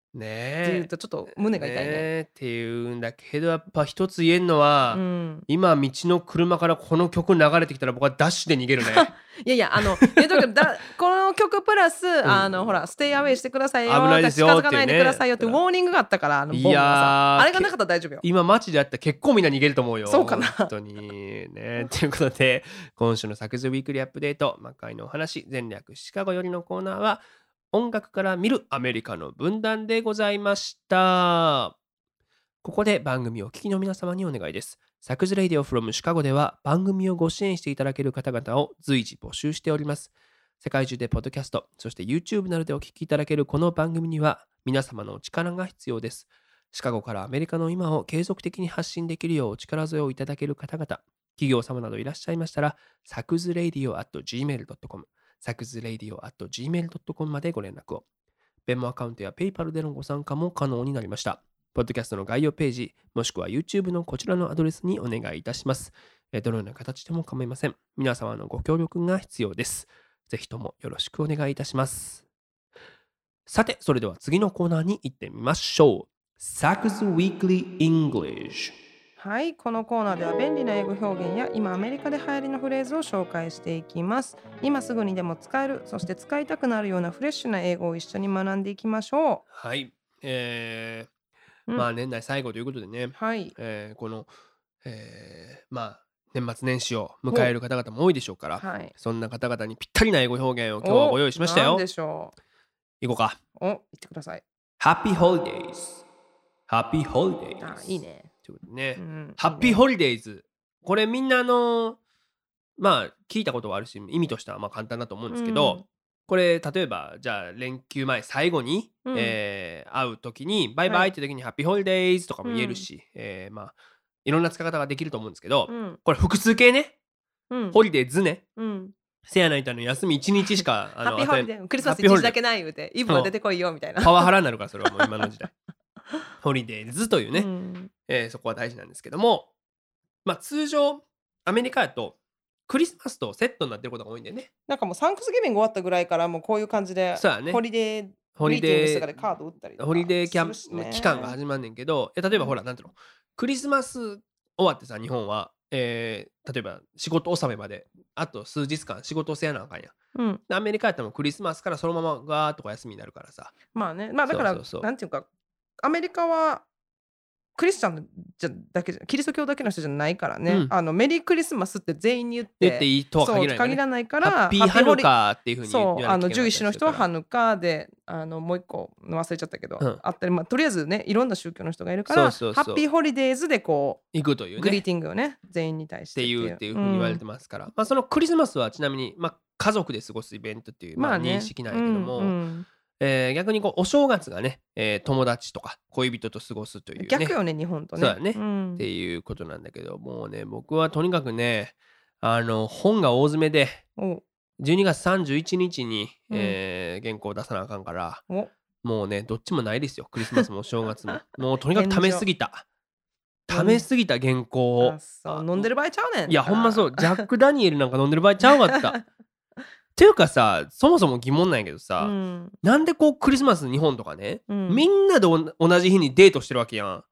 ってね言うとちょっと胸が痛いね。えっていうんだけどやっぱ一つ言えるのは、うん、今道の車からこの曲流れてきたら僕はダッシュで逃げるね。いやいやあの 言うとくけどだこの曲プラス、あのほら stay away してくださいよ危ないですよ近づかないでくださいよって warning があったからあのボンいがさやーあれがなかったら大丈夫よ。今街であったら結構みんな逃げると思うよ。そうかな。本当にねということで今週のサクズウィークリーアップデート魔界のお話全略シカゴよりのコーナーは音楽から見るアメリカの分断でございました。ここで番組をお聞きの皆様にお願いです。サクズレイディオ from シカゴでは番組をご支援していただける方々を随時募集しております。世界中でポッドキャストそして YouTube などでお聞きいただけるこの番組には皆様のお力が必要です。シカゴからアメリカの今を継続的に発信できるようお力添えをいただける方々、企業様などいらっしゃいましたら、サクズレイディオ at gmail.com、サクズレイディオ at gmail.com までご連絡を。ベンモアカウントや PayPal でのご参加も可能になりました。ポッドキャストの概要ページ、もしくは YouTube のこちらのアドレスにお願いいたします。どのような形でも構いません。皆様のご協力が必要です。ぜひともよろしくお願いいたします。さて、それでは次のコーナーに行ってみましょう。サクズ Weekly English はいこのコーナーでは便利な英語表現や今アメリカで流行りのフレーズを紹介していきます今すぐにでも使えるそして使いたくなるようなフレッシュな英語を一緒に学んでいきましょはい。えーうんまあ年内最後ということでねう、はいえーこの、えーまあ年末年始を迎える方々も多いでしょうから、はいそんな方々にぴったりな英語表現を今日はご用意しましたよ。でしょいこうか。うお言ってください Happy Holidays。Happy Holidays。あいい。ね、ということでね。うん、ハッピーホリデイズ。これみんなあのまあ聞いたことはあるし意味としてはまあ簡単だと思うんですけど、うん。これ例えばじゃあ連休前最後に、うん。えー会う時にバイバイって時にハッピーホリデイズとかも言えるし、えーまあいろんな使い方ができると思うんですけど、うん。これ複数形ね。うん。ホリデーズね。うん。せやないとあの休み1日しかあ happy holiday クリスマスハッピーホリデー一日だけない言うてイブが出てこいよみたいな。パワハラになるからそれはもう今の時代 holidays というね、うん。えーそこは大事なんですけどもまあ通常アメリカやとクリスマスとセットになってることが多いんだよね。なんかもう Thanksgiving 終わったぐらいからもうこういう感じでそうやね。ホリデーホリデかでカード打ったりホリデーキャンプ、期間が始まんねんけどえ例えばほらなんていうの？クリスマス終わってさ日本は、えー例えば仕事納めまであと数日間仕事をせやなあかんやん。うん。でアメリカやったらもうクリスマスからそのままガーッとか休みになるからさ。まあね。まあだからそなんていうかアメリカはクリスチャンじゃだけじゃキリスト教だけの人じゃないからね、うん。あのメリークリスマスって全員に言って言っていいとはそう限らないからね限らないからハッピーハヌリカーっていうふうにそうあのなきゃいけなかったりジュイッシュの人はハヌカであのもう一個忘れちゃったけど、うん。あったり、まあ、とりあえずねいろんな宗教の人がいるからそうそうそう。ハッピーホリデーズでこら行くといううグリねーティングをね全員に対しってていう。っていうふうに言われてまますから、まあそのクリスマスはちなみに、まあ、家族で過ごすイベントっていう、まあ、認識なんやけども、うんうんえー逆にこうお正月がね、えー友達とか恋人と過ごすというね。逆よね日本とね。そうだね。ん。っていうことなんだけどもうね僕はとにかくねあの本が大詰めでお。12月31日に、うん。えー原稿出さなあかんからお。もうねどっちもないですよクリスマスもお正月も。もうとにかく貯めすぎた。貯めすぎた原稿を。う。飲んでる場合ちゃうねん。いやほんまそう。ジャック・ダニエルなんか飲んでる場合ちゃうかった。っていうかさそもそも疑問なんやけどさ、うん。なんでこうクリスマス日本とかね、うん。みんなでお同じ日にデートしてるわけやん。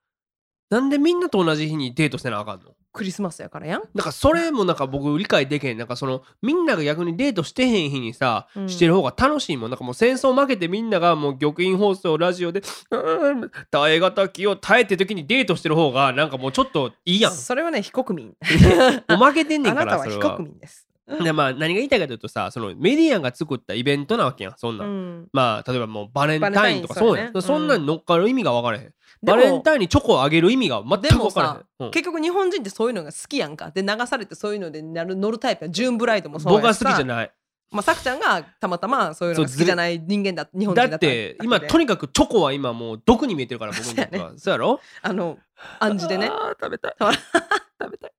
なんでみんなと同じ日にデートせなあかんの？クリスマスやからやん。だからそれもなんか僕理解できへん。なんかそのみんなが逆にデートしてへん日にさ、うん。してる方が楽しいもん。なんかもう戦争負けてみんながもう玉印放送ラジオで「うーん耐え難きを耐えてる時にデートしてる方がなんかもうちょっといいやん。それはね非国民。負けてんねんかあなたは非国民です でまあ何が言いたいかというとさそのメディアが作ったイベントなわけやんそんな、うん。んまあ例えばもうバレンタインとかそうやんね。そんなんに乗っかる意味が分からへん、でバレンもタインにチョコをあげる意味が全く分からへん、うん。結局日本人ってそういうのが好きやんか。で流されてそういうのでなる乗るタイプやジューンブライドもそうや僕は好きじゃいない。まあさくちゃんがたまたまそういうのが好きじゃない人間だ日本人だっただって今とににかくチョコは今もう毒に見えてるから僕にとっては そうやろ？あの暗示でね。食べたい。食べたい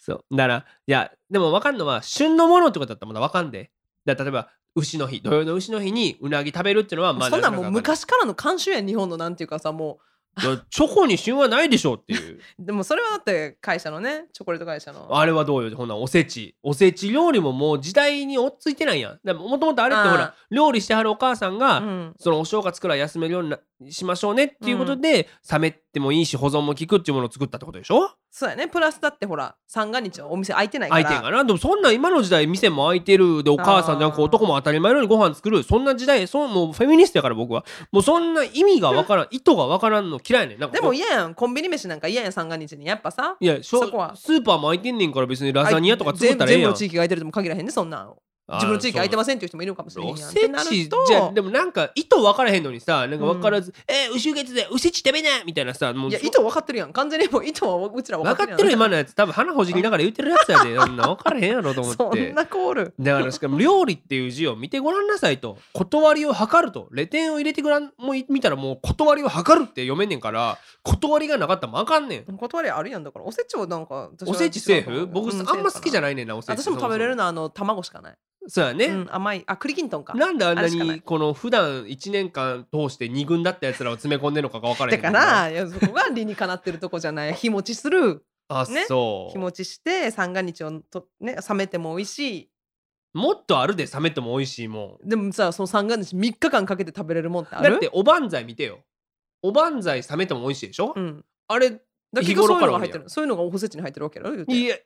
そう。だからいやでも分かんのは旬のものってことだったらまだ分かんで。だ例えば牛の日土曜の牛の日にうなぎ食べるっていうのはまあそんなんもう昔からの慣習や日本のなんていうかさもいやチョコに旬はないでしょっていう。でもそれはだって会社のねチョコレート会社の。あれはどうよほなおせち。おせち料理ももう時代に追っついてないやん。もともとあれってほら料理してはるお母さんが、うん。そのお正月くらい休めるようになしましょうねっていうことで、冷めてもいいし保存も効くっていうものを作ったってことでしょ？そうやね。プラスだってほら三が日はお店開いてないから。相手がな？でもそんな今の時代店も開いてるでお母さんなんかあー男も当たり前のようにご飯作る。そんな時代そんもうフェミニストやから僕は。もうそんな意味がわからん意図がわからんの嫌いねん。なんかでも嫌やん。コンビニ飯なんか嫌やん三が日に。やっぱさ。いやそこは。スーパーも開いてんねんから別にラザニアとか作ったらええ全部やんの地域が空いてるとも限らへんねそんなん自分の地域空いてませんっていう人もいるかもしれへんやん。おせちじゃあでもなんか意図分からへんのにさなんか分からず「えー、牛月でおせち食べな!」みたいなさもういや意図分かってるやん。完全にもう意図はうちら分か分かってるやんってる今のやつ。多分鼻ほじりながら言ってるやつやでそんな分からへんやろと思っそてんなコール。だからしかも料理っていう字を見てごらんなさいと断りを図ると。レ点を入れてごらんもう見たらもう断りを図るって読めんねんから断りがなかったらあかんねん。断りあるやんだから。おせちはなんかおせちセーフ？僕うんあんま好きじゃいないねんなおせち。私も食べれるののはあの卵しかない、そうやね、うん、甘い。あ栗きんとんか。なんであんなにこの普段1年間通して2軍だったやつらを詰め込んでるのかが分からへだんからいやそこが理にかなってるとこじゃない。日持ちする。あ、ね。そう。日持ちして三が日をとね冷めても美味しい。もっとあるで冷めても美味しいもでもさその三が日3日間かけて食べれるもんってあんる？だっておばんざい見てよ。おばんざい冷めても美味しいでしょ、うん。あれだから日結局そういうのが入ってるそういうのがおせちに入ってるわけやろ？いや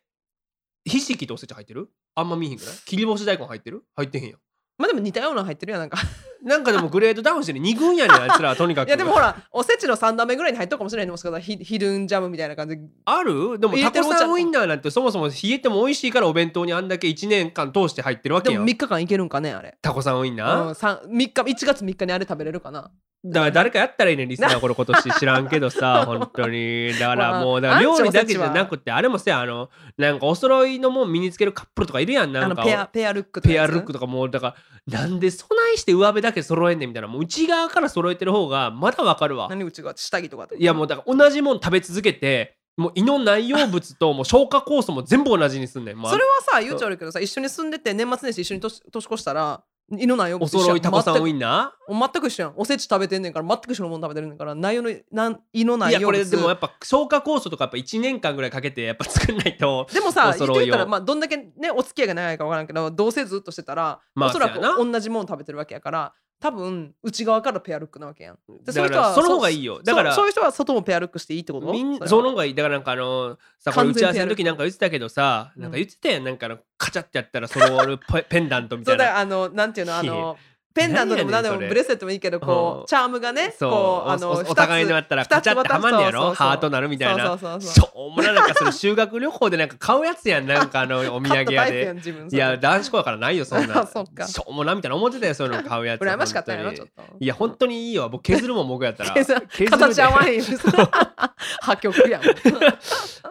ひじきとおせち入ってる？あんま見えへんくない？切り干し大根入ってる？入ってへんやん。まあでも似たようなの入ってるやんなんか。なんかでもグレードダウンしてね2軍やねんあいつらはとにかく。いやでもほらおせちの3段目ぐらいに入っとくかもしれないもしかしたら。ヒヒルンジャムみたいな感じ。である？でもタコさんウインナーなんてそもそも冷えても美味しいからお弁当にあんだけ1年間通して入ってるわけでもやん。3日間いけるんかねあれ。タコさんウインナー、うん、さん3日1月3日にあれ食べれるかな。だから誰かやったらいいねんリスナー これ今年知らんけどさ 本当に。だからもうだからまあ料理だけじゃなくてあれもさあのなんかお揃いのもん身につけるカップルとかいるやんなんか。ペアペアルックとかペアルックとかもうだからなんで備えして上辺だけ揃えんねんみたいな。もう内側から揃えてる方がまだわかるわ。何うちが下着とかいやもうだから同じもん食べ続けてもう胃の内容物と もう消化酵素も全部同じにすんねん、それはさ言う。ちゃ悪いけどさ一緒に住んでて年末年始一緒に年年越したら胃の内容お揃いタコさんウインンナ全く一緒やん。おせち食べてんねんから全く一緒のもの食べてるねんから内容のなん胃のーいやこ内容物れでもやっぱ消化酵素とかやっぱ1年間ぐらいかけてやっぱ作んないとでもさ言ってたらまあどんだけねお付き合いが長いか分からんけどどうせずっとしてたら、まあおそらく同じもの食べてるわけやから多分内側からペアルックなわけやん。でだからその方がいいよ。だからそうそういう人は外もペアルックしていいってこと？みんその方がいい。だからなんかあのさこれ打ち合わせの時なんか言ってたけどさうんなんか言ってたやん。なんかあのカチャってやったらその俺ペペンダントみたそういなだからあのなんていうの？あの ペンダントでも何でもブレスレットもいいけどこうチャームがねこうあのお互いのやったらカチャってはまんねやろ？ハートなるみたいな。そうもななんかそれ修学旅行でなんか買うやつやん。なんかあのお土産屋で。いや男子校やからないよそんな。しょうもなみたいな思ってたよそういうの買うやつ。羨ましかったんやろ本当に。ちょっと。いや本当にいいよ。僕削るもん僕やったら。形合わへんよ。破局やん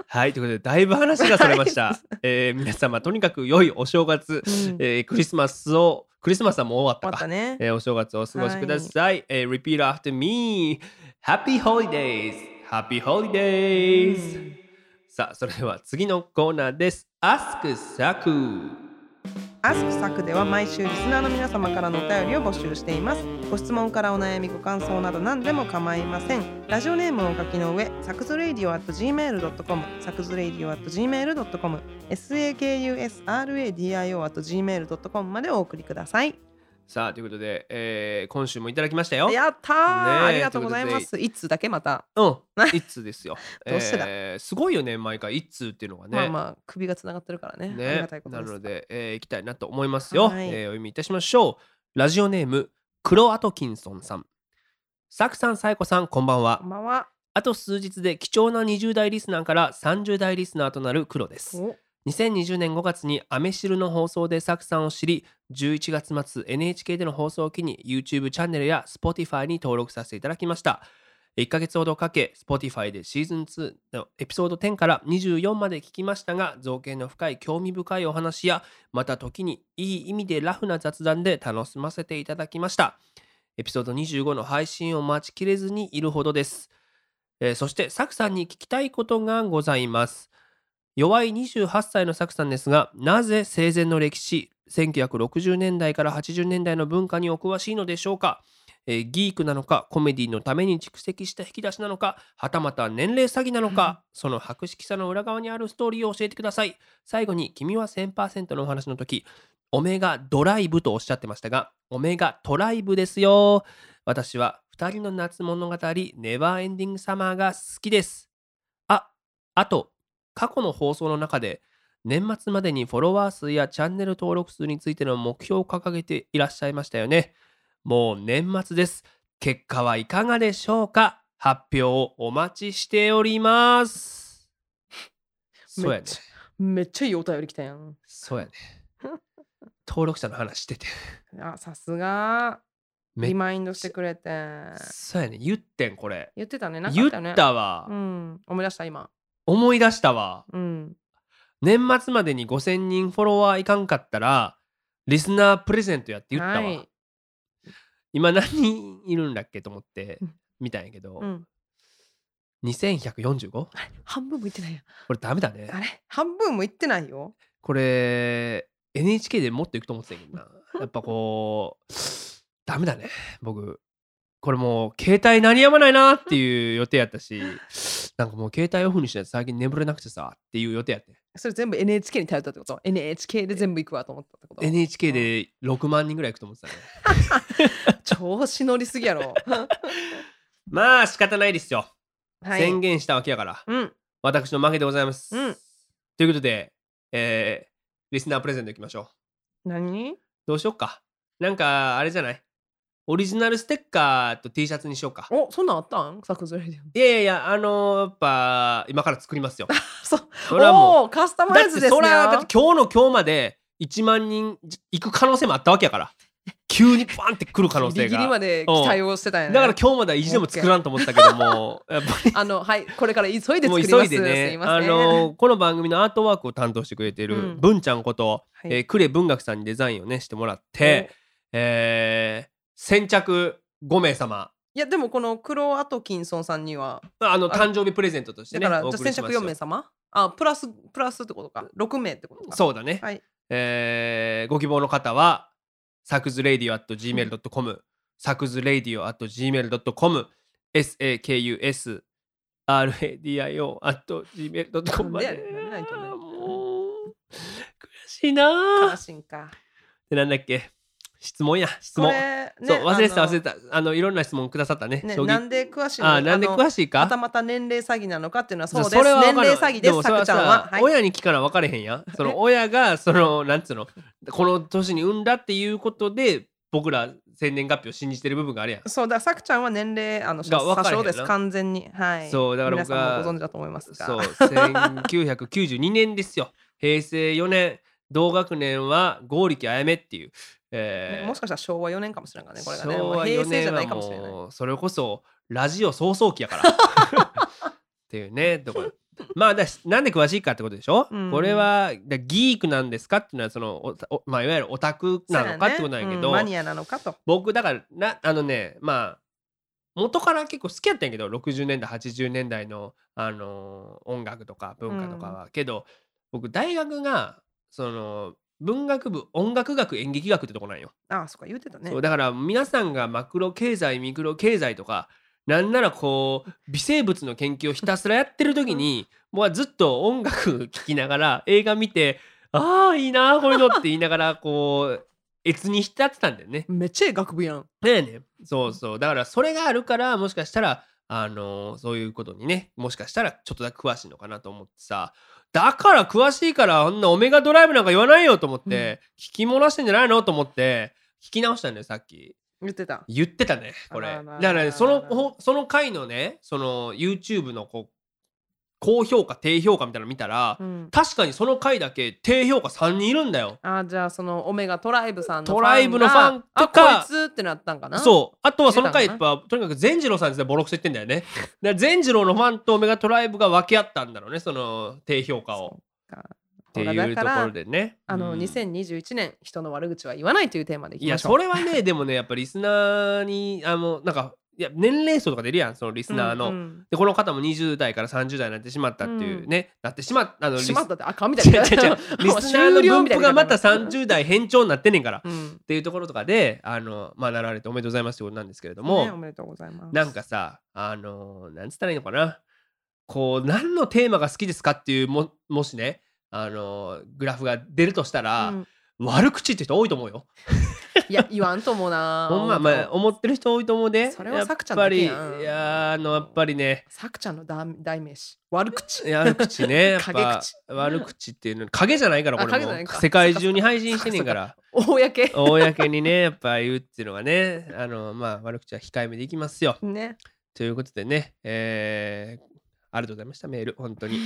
はいということでだいぶ話がそれました、えー皆様とにかく良いお正月、うん。えークリスマスをクリスマスはもう終わったか終わったねえーお正月をお過ごしください。えー repeat after me. Happy holidays! Happy holidays! さあ、それでは次のコーナーです。Ask Saku! アスクサクでは毎週リスナーの皆様からのお便りを募集しています。ご質問からお悩みご感想など何でも構いません。ラジオネームをお書きの上サクズレイディオ at gmail.com サクズレイディオ at gmail.com sakusradio at gmail.com までお送りください。さあ、ということで、えー今週もいただきましたよ。やったー、ねえありがとうございますいつだけまた？うん、一通ですよ。どうしてだ？えーすごいよね、毎回一通っていうのがね。まあまあ首がつながってるからねありねがたいことなので、えー、行きたいなと思いますよ、はいえーお読みいたしましょう。ラジオネーム、クロアトキンソンさん。サクさん、サイコさん、こんばんはこん。ばんはあと数日で貴重な20代リスナーから30代リスナーとなる黒です。2020年5月にアメシルの放送でサクさんを知り、11月末 NHK での放送を機に YouTube チャンネルや Spotify に登録させていただきました。1ヶ月ほどかけ、Spotify でシーズン2のエピソード10から24まで聞きましたが、造形の深い興味深いお話や、また時にいい意味でラフな雑談で楽しませていただきました。エピソード25の配信を待ちきれずにいるほどです。えーそして、サクさんに聞きたいことがございます。弱い28歳のサクさんですが、なぜ生前の歴史、1960年代から80年代の文化にお詳しいのでしょうか？えーギークなのかコメディのために蓄積した引き出しなのかはたまた年齢詐欺なのか、その博識さの裏側にあるストーリーを教えてください。最後に君は1000%のお話の時オメガドライブとおっしゃってましたがオメガトライブですよ。私は2人の夏物語ネバーエンディングサマーが好きです。ああと過去の放送の中で年末までにフォロワー数やチャンネル登録数についての目標を掲げていらっしゃいましたよね。もう年末です。結果はいかがでしょうか？発表をお待ちしております。そうやねめっ。ちゃいいお便り来たやん。そうやね。登録者の話してて。あさすがめリマインドしてくれてそうやね。言ってん、これ。言ってたねなか言ったよねったわ。うん思い出した今思い出したわ。うん。年末までに5000人フォロワーいかんかったら、リスナープレゼントやって言ったわ。はい。今何人いるんだっけと思ってうん。見たんやけど、うん、2145? あれ？半分もいってないや。んこれダメだね。あれ？半分もいってないよ。これ NHK でもっといくと思ってたけどな。やっぱこう ダメだね僕。これもう携帯鳴りやまないなっていう予定やったしなんかもう携帯オフにしないと最近眠れなくてさっていう予定やってそれ全部 NHK に頼ったってこと ?NHK で全部行くわと思ったってこと？NHK で6万人ぐらい行くと思ってたね。調子乗りすぎやろ。まあ仕方ないですよ、はい。宣言したわけやから。うん。私の負けでございます、うん。ということで、えーリスナープレゼントいきましょう。何？どうしよっか。なんかあれじゃない？オリジナルステッカーと T シャツにしようか。おそんなんあったん？サクズレディオいやいやいやあのーやっぱ今から作りますよ。そう。それはもうカスタマイズですね。それはだって今日の今日まで1万人行く可能性もあったわけやから。急にバンって来る可能 ギリギリ性がまで期待をしてたんやね。だから今日までは意地でも作らんと思ったけどもやっぱり。あのはいこれから急いで作ります。急いでね。ません。あのこの番組のアートワークを担当してくれているうん。文ちゃんこと、はい。えー、呉文学さんにデザインをねしてもらって、えー先着5名様。いやでもこのクロアトキンソンさんにはあのあ誕生日プレゼントとしてだからじゃあ先着送りしますよ。4名様？あプラスプラスってことか。6名ってことか。そうだね、はい。えーご希望の方はサクズレイディオ at gmail.com サクズレイディオ at gmail.com sakus radio at gmail.com まで。でもう悔しいな悲ーしいんか。でなんだっけ？質問や。質こ問、そう忘れてた忘れてた。あのいろんな質問くださったねなんで詳しいなんで詳ししいか？またまた年齢詐欺なのかっていうのはそうです。年齢詐欺ですさくちゃんは。さはい。親に聞かな分かれへんやん。その親がそのなんつうの？この年に産んだっていうことで僕ら生年月日を信じてる部分があるやん。そうださくちゃんは年齢あの詐称です完全に。はい。そうだから僕はもご存知だと思いますが。そう1992年ですよ。平成4年同学年は剛力あやめっていう、えーねもしかしたら昭和4年かもしれないからねこれがね。昭和もう平4成じゃな年はいかもしれない。もうそれこそラジオ創創期やから。っていうねところ。まあだしなんで詳しいかってことでしょ、うん。これはだギークなんですかっていうのはそのおおまあ、いわゆるオタクなのかってことなんやけど、ねうんマニアなのかと。僕だからなあのねまあ元から結構好きやったんやけど60年代80年代の、あのー音楽とか文化とかは、けど僕大学がその文学部音楽学演劇学ってとこなんよ、あそっか言ってたね。そうだから皆さんがマクロ経済ミクロ経済とかなんならこう微生物の研究をひたすらやってる時にもうずっと音楽聴きながら映画見てああいいなこういうのって言いながらこう越に浸ってたんだよね。めっちゃええ学部やん。ねえね。そうそう。だからそれがあるからもしかしたらあのーそういうことにねもしかしたらちょっとだけ詳しいのかなと思ってさだから詳しいからあんなオメガドライブなんか言わないよと思って、聞き漏らしてんじゃないのと思って聞き直したんだよさっき。言ってた。言ってたねこれ。だからねそのほその回のねその YouTube のこう高評価低評価みたいなの見たら、うん。確かにその回だけ低評価3人いるんだよ。あじゃあそのオメガトライブさんのトライブのファンとがかあこいつってなったんかな？そう。あとはその回出やったぱとにかく善次郎さんですねボロクソ言ってんだよね。善次郎のファンとオメガトライブが分け合ったんだろうねその低評価を。っていうところでね。あの、うん。2021年人の悪口は言わないというテーマでいきいやましょう。それはねでもねやっぱリスナーにあのなんかいや年齢層とか出るやんそのリスナーの、うんうん。でこの方も20代から30代になってしまったっていうね、なってしまったあのリスしまったってあかんみたいな。違う違う違う。リスナーの分布がまた30代偏重になってんねんから、っうん。ていうところとかであのまあなられておめでとうございますってことなんですけれども、ねおめでとうございます。なんかさあのなんつったらいいのかな。こう何のテーマが好きですかっていうももしねあのグラフが出るとしたら、うん。悪口って人多いと思うよ。いや言わんと思うなほんま、まあ、思ってる人多いと思うで。それはさくちゃんやっぱり、いだけやあの、やっぱりね、さくちゃんの代代名詞。悪口いや悪口ね、やっ陰ぱ口。悪口っていうの、影じゃないから、こあれも。世界中に配信してんねんから、公 公にね、やっぱ言うっていうのがね、あの、まあ、悪口は控えめでいきますよ。ね。ということでね、えー、ありがとうございました、メール、本当に。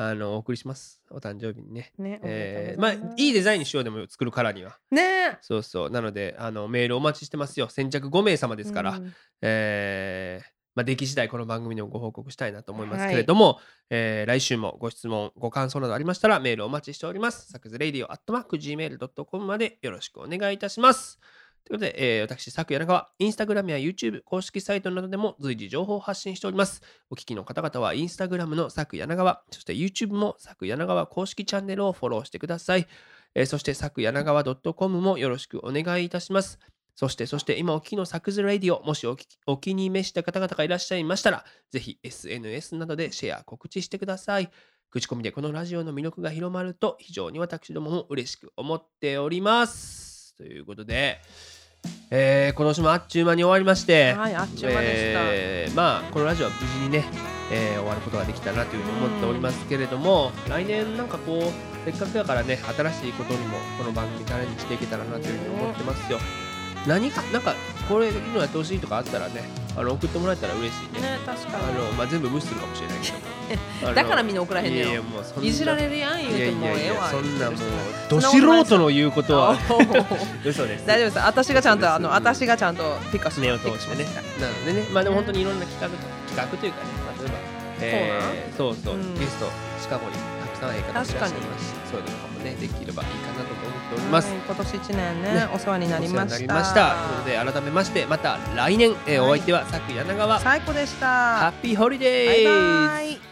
あの、お送りします。お誕生日にね。ねえー、まあ、いいデザインにしようでも作るからには。ねそうそう。なので、あの、メールお待ちしてますよ。先着5名様ですから。うんえーまあ、出来次第この番組でもご報告したいなと思いますけれども、えー来週もご質問ご感想などありましたらメールお待ちしております。サクズレディオアットマーク Gmail.com までよろしくお願いいたします。ということで、えー私、サク柳川、インスタグラムや YouTube 公式サイトなどでも随時情報を発信しております。お聞きの方々はインスタグラムのサク柳川、そして YouTube もサク柳川公式チャンネルをフォローしてください。えーそして、サク柳川 .com もよろしくお願いいたします。そして、そして今お聞きのサクズラディオ、もしおお気に召した方々がいらっしゃいましたら、ぜひ SNS などでシェア、告知してください。口コミでこのラジオの魅力が広まると非常に私どもも嬉しく思っております。ということで、えー今年もあっちゅう間に終わりまして、はいあっちゅう間でしたえーまあこのラジオは無事にね、えー終わることができたなというふうに思っておりますけれども、来年なんかこうせっかくだからね新しいことにもこの番組チャレンジしていけたらなというふうに思ってますよ。何かなんかこれいいのやってほしいとかあったらねあの送ってもらえたら嬉しいね。ね確かあのまあ、全部無視するかもしれないけど。だからみんな送らへんねいやいやよもうそんないじられるやん言ういやてもうええわ。そんなもう言ど素人の言うことは。嘘です。大丈夫です。私がちゃんとあの私がちゃんとピックアップ目を通してねなのでねまあでも本当にいろんな企画企画というかね、まあ、例えばえーそうそう、うん。ゲストシカゴにたくさんええ方いらっしゃいます。しそういうのとかもねできればいいかなと思っております、はい今年一年ねね。お世話になりました。で改めましてまた来年、えーはいお相手は佐久柳川、最高でしたハッピーホリデーバイバイ